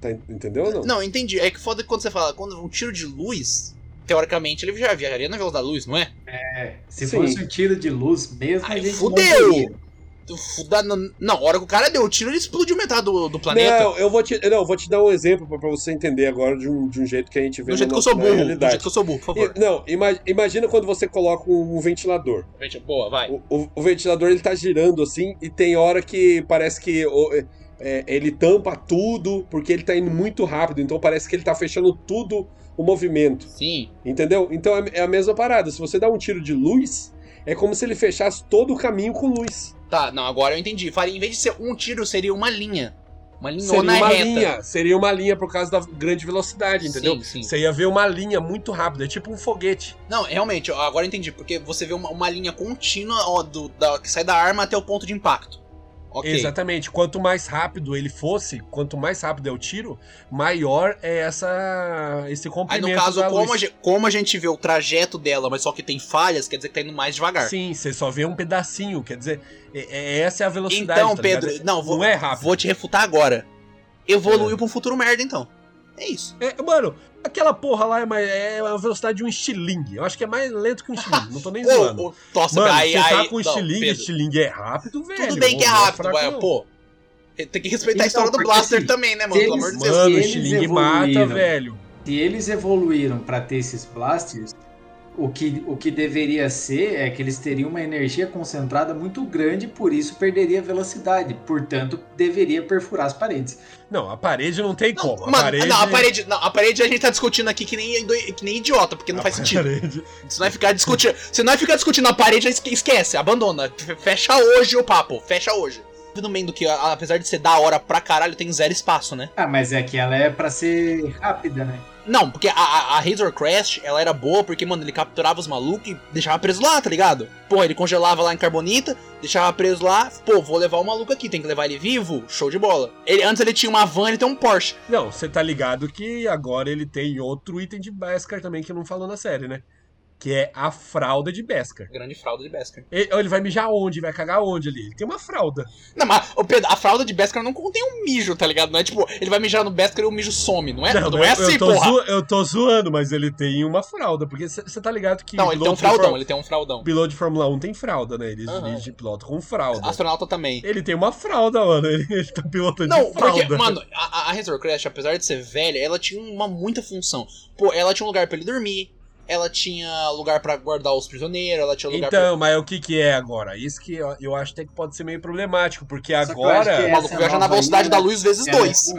Tá, en- entendeu ou não? Não, entendi. É que foda que quando você fala, quando um tiro de luz, teoricamente ele já viajaria na velocidade da luz, não é? É, se Sim. fosse um tiro de luz mesmo, a Aí gente fudeu! não teria. fuda- Não, não, a hora que o cara deu o tiro, ele explodiu metade do, do planeta. Não, eu vou te, não, eu vou te dar um exemplo pra, pra você entender agora de um, de um jeito que a gente vê do jeito na, que eu sou na burro. Do realidade. jeito que eu sou burro, por favor. E- não, ima- imagina quando você coloca um, um ventilador. Boa, vai. O, o- o ventilador ele tá girando assim e tem hora que parece que o- é, é, ele tampa tudo porque ele tá indo muito rápido, então parece que ele tá fechando tudo o movimento, Sim. entendeu? Então é, é a mesma parada. Se você dá um tiro de luz, é como se ele fechasse todo o caminho com luz. Tá, não, agora eu entendi. Faria, em vez de ser um tiro, seria uma linha. Uma Seria linhona uma reta. linha, seria uma linha por causa da grande velocidade, entendeu? Sim, sim. Você ia ver uma linha muito rápida, é tipo um foguete. Não, realmente, agora eu entendi. Porque você vê uma, uma linha contínua ó, do, da- que sai da arma até o ponto de impacto. Ok. Exatamente. Quanto mais rápido ele fosse, quanto mais rápido é o tiro, maior é essa esse Aí comprimento no caso, como a, gente, como a gente vê o trajeto dela, mas só que tem falhas, quer dizer que tá indo mais devagar. Sim, você só vê um pedacinho, quer dizer, é- é- essa é a velocidade. Então, tá Pedro, ligado? não, vou, não é rápido. vou te refutar agora. Evoluiu pra um futuro merda, então. É isso. É, mano, aquela porra lá é, mais, é a velocidade de um estilingue. Eu acho que é mais lento que um estilingue, não tô nem zoando. Ô, nossa, Mano, aí, você tá aí, com não, estilingue, estilingue é rápido, velho. Tudo bem que é Não rápido, mas, não. pô. Tem que respeitar Então, a história do Blaster assim, também, né, mano? Pelo amor de Deus. Mano, o estilingue mata, velho. Se eles evoluíram pra ter esses blasters, o que, o que deveria ser é que eles teriam uma energia concentrada muito grande, por isso perderia velocidade. Portanto, deveria perfurar as paredes. Não, a parede não tem como. A Mano, parede... não, a parede, não, a parede a gente tá discutindo aqui que nem, que nem idiota, porque não a faz sentido. parede- Você não vai ficar discutindo. Você não vai ficar discutindo a parede, esque- esquece, abandona. Fecha hoje o papo, fecha hoje. No meio do que, apesar de ser da hora pra caralho, tem zero espaço, né? Ah, mas é que ela é pra ser rápida, né? Não, porque a, a, a Razor Crest, ela era boa porque, mano, ele capturava os malucos e deixava preso lá, tá ligado? Pô, ele congelava lá em Carbonita, deixava preso lá, pô, vou levar o maluco aqui, tem que levar ele vivo, show de bola. Ele, antes ele tinha uma van, ele tem um Porsche. Não, você tá ligado que agora ele tem outro item de Beskar também que não falou na série, né? Que é a fralda de Beskar. Grande fralda de Beskar. Ele, ele vai mijar onde? Vai cagar onde ali? Ele tem uma fralda. Não, mas, Pedro, a fralda de Beskar não contém um mijo, tá ligado? Não é tipo, ele vai mijar no Beskar e o mijo some, não é? Não, eu, é assim, eu, tô porra. zo- eu tô zoando, mas ele tem uma fralda. Porque você tá ligado que. Não, ele tem um fraldão, ele tem um fraldão. Piloto de Fórmula 1 tem fralda, né? Eles Aham. dirigem piloto com fralda. Astronauta também. Ele tem uma fralda, mano. Ele, ele tá pilotando Não, de fralda. porque, mano, a, a Razor Crest, apesar de ser velha, ela tinha uma muita função. Pô, ela tinha um lugar pra ele dormir, ela tinha lugar pra guardar os prisioneiros, ela tinha lugar Então, mas o que que é agora? Isso que eu, eu acho até que pode ser meio problemático, porque Só agora... que pra... O maluco viaja na velocidade aí, da luz vezes dois. É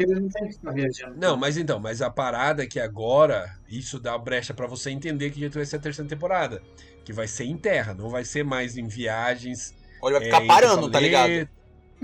eles não. Não, mas então, mas a parada é que agora isso dá brecha pra você entender que jeito vai ser a terceira temporada. Que vai ser em terra, não vai ser mais em viagens. Ele vai é, ficar entre parando, tá ligado?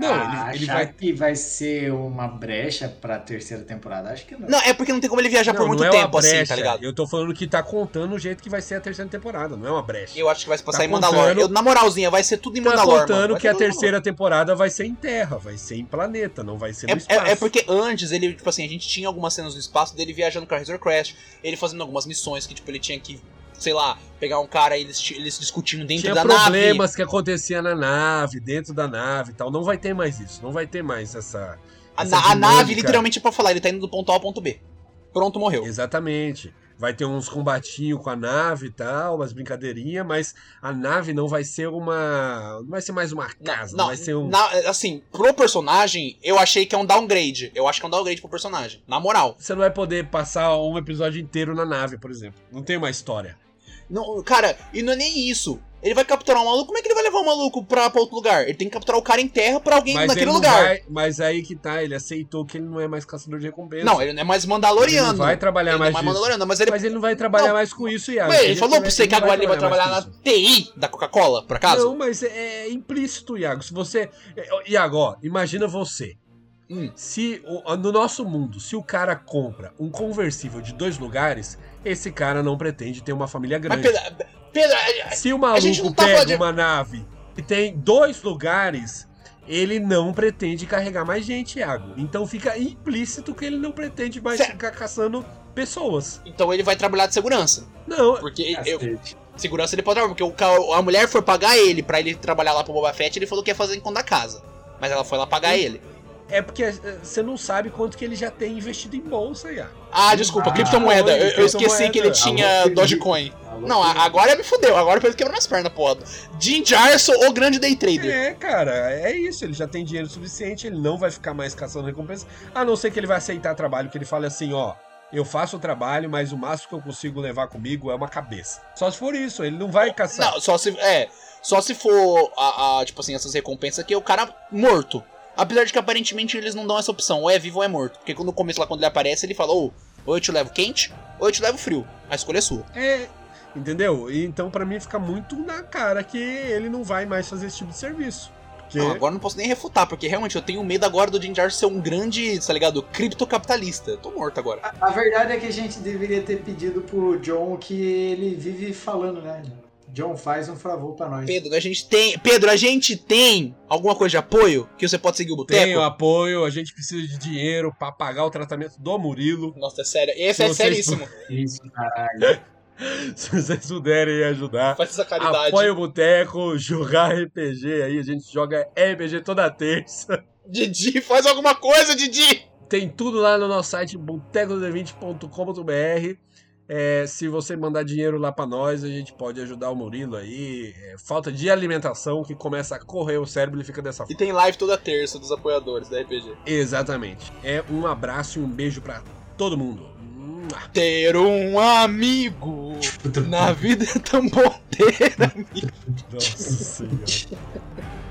Não, Ah, ele, ele achar vai. que vai ser uma brecha pra terceira temporada, acho que não. Não, é porque não tem como ele viajar por Não, muito não é uma tempo assim, brecha. tá ligado? Eu tô falando que tá contando o jeito que vai ser a terceira temporada, não é uma brecha. Eu acho que vai se passar Tá em Mandalor. contando- Eu, na moralzinha, vai ser tudo em Tá Mandalor, mano. contando que a terceira temporada vai ser em terra, vai ser em planeta, não vai ser no É, espaço. é, é porque antes ele, tipo assim, a gente tinha algumas cenas no espaço dele viajando com a Razor Crest, ele fazendo algumas missões que, tipo, ele tinha que, sei lá, pegar um cara e eles, eles discutindo dentro Tinha da nave. problemas que acontecia na nave, dentro da nave e tal. Não vai ter mais isso. Não vai ter mais essa. A, essa a nave, literalmente, é pra falar, ele tá indo do ponto A ao ponto B. Pronto, morreu. Exatamente. Vai ter uns combatinhos com a nave e tal, umas brincadeirinhas, mas a nave não vai ser uma. Não vai ser mais uma casa, não, vai ser um. na- assim, pro personagem, eu achei que é um downgrade. Eu acho que é um downgrade pro personagem. Na moral. Você não vai poder passar um episódio inteiro na nave, por exemplo. Não tem uma história. Não, cara, e não é nem isso. Ele vai capturar um maluco, como é que ele vai levar o maluco pra, pra outro lugar? Ele tem que capturar o cara em terra pra alguém Mas naquele ele lugar. vai. Mas aí que tá, ele aceitou que ele não é mais caçador de recompensa. Não, ele não é mais Ele Mandaloriano. não vai trabalhar Ele é mais mais. Mandaloriano, mas ele Mas ele não vai trabalhar Não. mais com isso, Iago. Ué, ele Já falou pra você que agora ele vai trabalhar na. TI da Coca-Cola, por acaso? Não, mas é implícito, Iago. Se você. é, Iago, ó, imagina você. Hum. Se o- no nosso mundo, se o cara compra um conversível de dois lugares, esse cara não pretende ter uma família Mas grande. Pedro, Pedro, a- Se o gente maluco não tá pega de- uma nave e tem dois lugares, ele não pretende carregar mais gente, Iago. Então fica implícito que ele não pretende mais Cê- ficar caçando pessoas. então ele vai trabalhar de segurança. Não, Porque eu- segurança ele pode trabalhar, porque o a mulher foi pagar ele pra ele trabalhar lá pro Boba Fett, ele falou que ia fazer em conta da casa. Mas ela foi lá pagar ele. É porque é, você não sabe quanto que ele já tem investido em bolsa, Iá. Ah, desculpa, Ah, criptomoeda. Eu, eu esqueci que ele tinha Alô, Dogecoin. Alô, Não, agora me fudeu. Agora ele quebrou minhas pernas, porra. Jim Jarson, o grande day trader. É, cara, é isso. Ele já tem dinheiro suficiente, ele não vai ficar mais caçando recompensa. A não ser que ele vai aceitar trabalho, que ele fale assim, ó. Eu faço o trabalho, mas o máximo que eu consigo levar comigo é uma cabeça. Só se for isso, ele não vai caçar. Não, só se. É. Só se for, a, a, tipo assim, essas recompensas que é o cara morto. Apesar de que aparentemente eles não dão essa opção, ou é vivo ou é morto. Porque no começo lá, quando ele aparece, ele fala, ou, ou eu te levo quente, ou eu te levo frio. A escolha é sua. É, entendeu? E Então, pra mim, fica muito na cara que ele não vai mais fazer esse tipo de serviço. Porque... Não, agora eu não posso nem refutar, porque realmente eu tenho medo agora do Jim ser um grande, tá ligado, criptocapitalista. Eu tô morto agora. A, a verdade é que a gente deveria ter pedido pro John que ele vive falando, né? John, faz um favor pra nós. Pedro, a gente tem. Pedro, a gente tem alguma coisa de apoio que você pode seguir o boteco? Tem o apoio, a gente precisa de dinheiro pra pagar o tratamento do Murilo. Nossa, é sério. Esse Se é seríssimo. Isso, caralho. Se vocês puderem ajudar. Faz essa caridade. Apoia o Boteco, jogar RPG aí, a gente joga RPG toda terça. Didi, faz alguma coisa, Didi! Tem tudo lá no nosso site botecod20.com.br. É, se você mandar dinheiro lá pra nós, a gente pode ajudar o Murilo aí. É, falta de alimentação que começa a correr o cérebro e fica dessa E forma. tem live toda terça dos apoiadores da RPG. Exatamente. É um abraço e um beijo pra todo mundo. Ter um amigo na vida é tão bom ter amigo. Nossa senhora.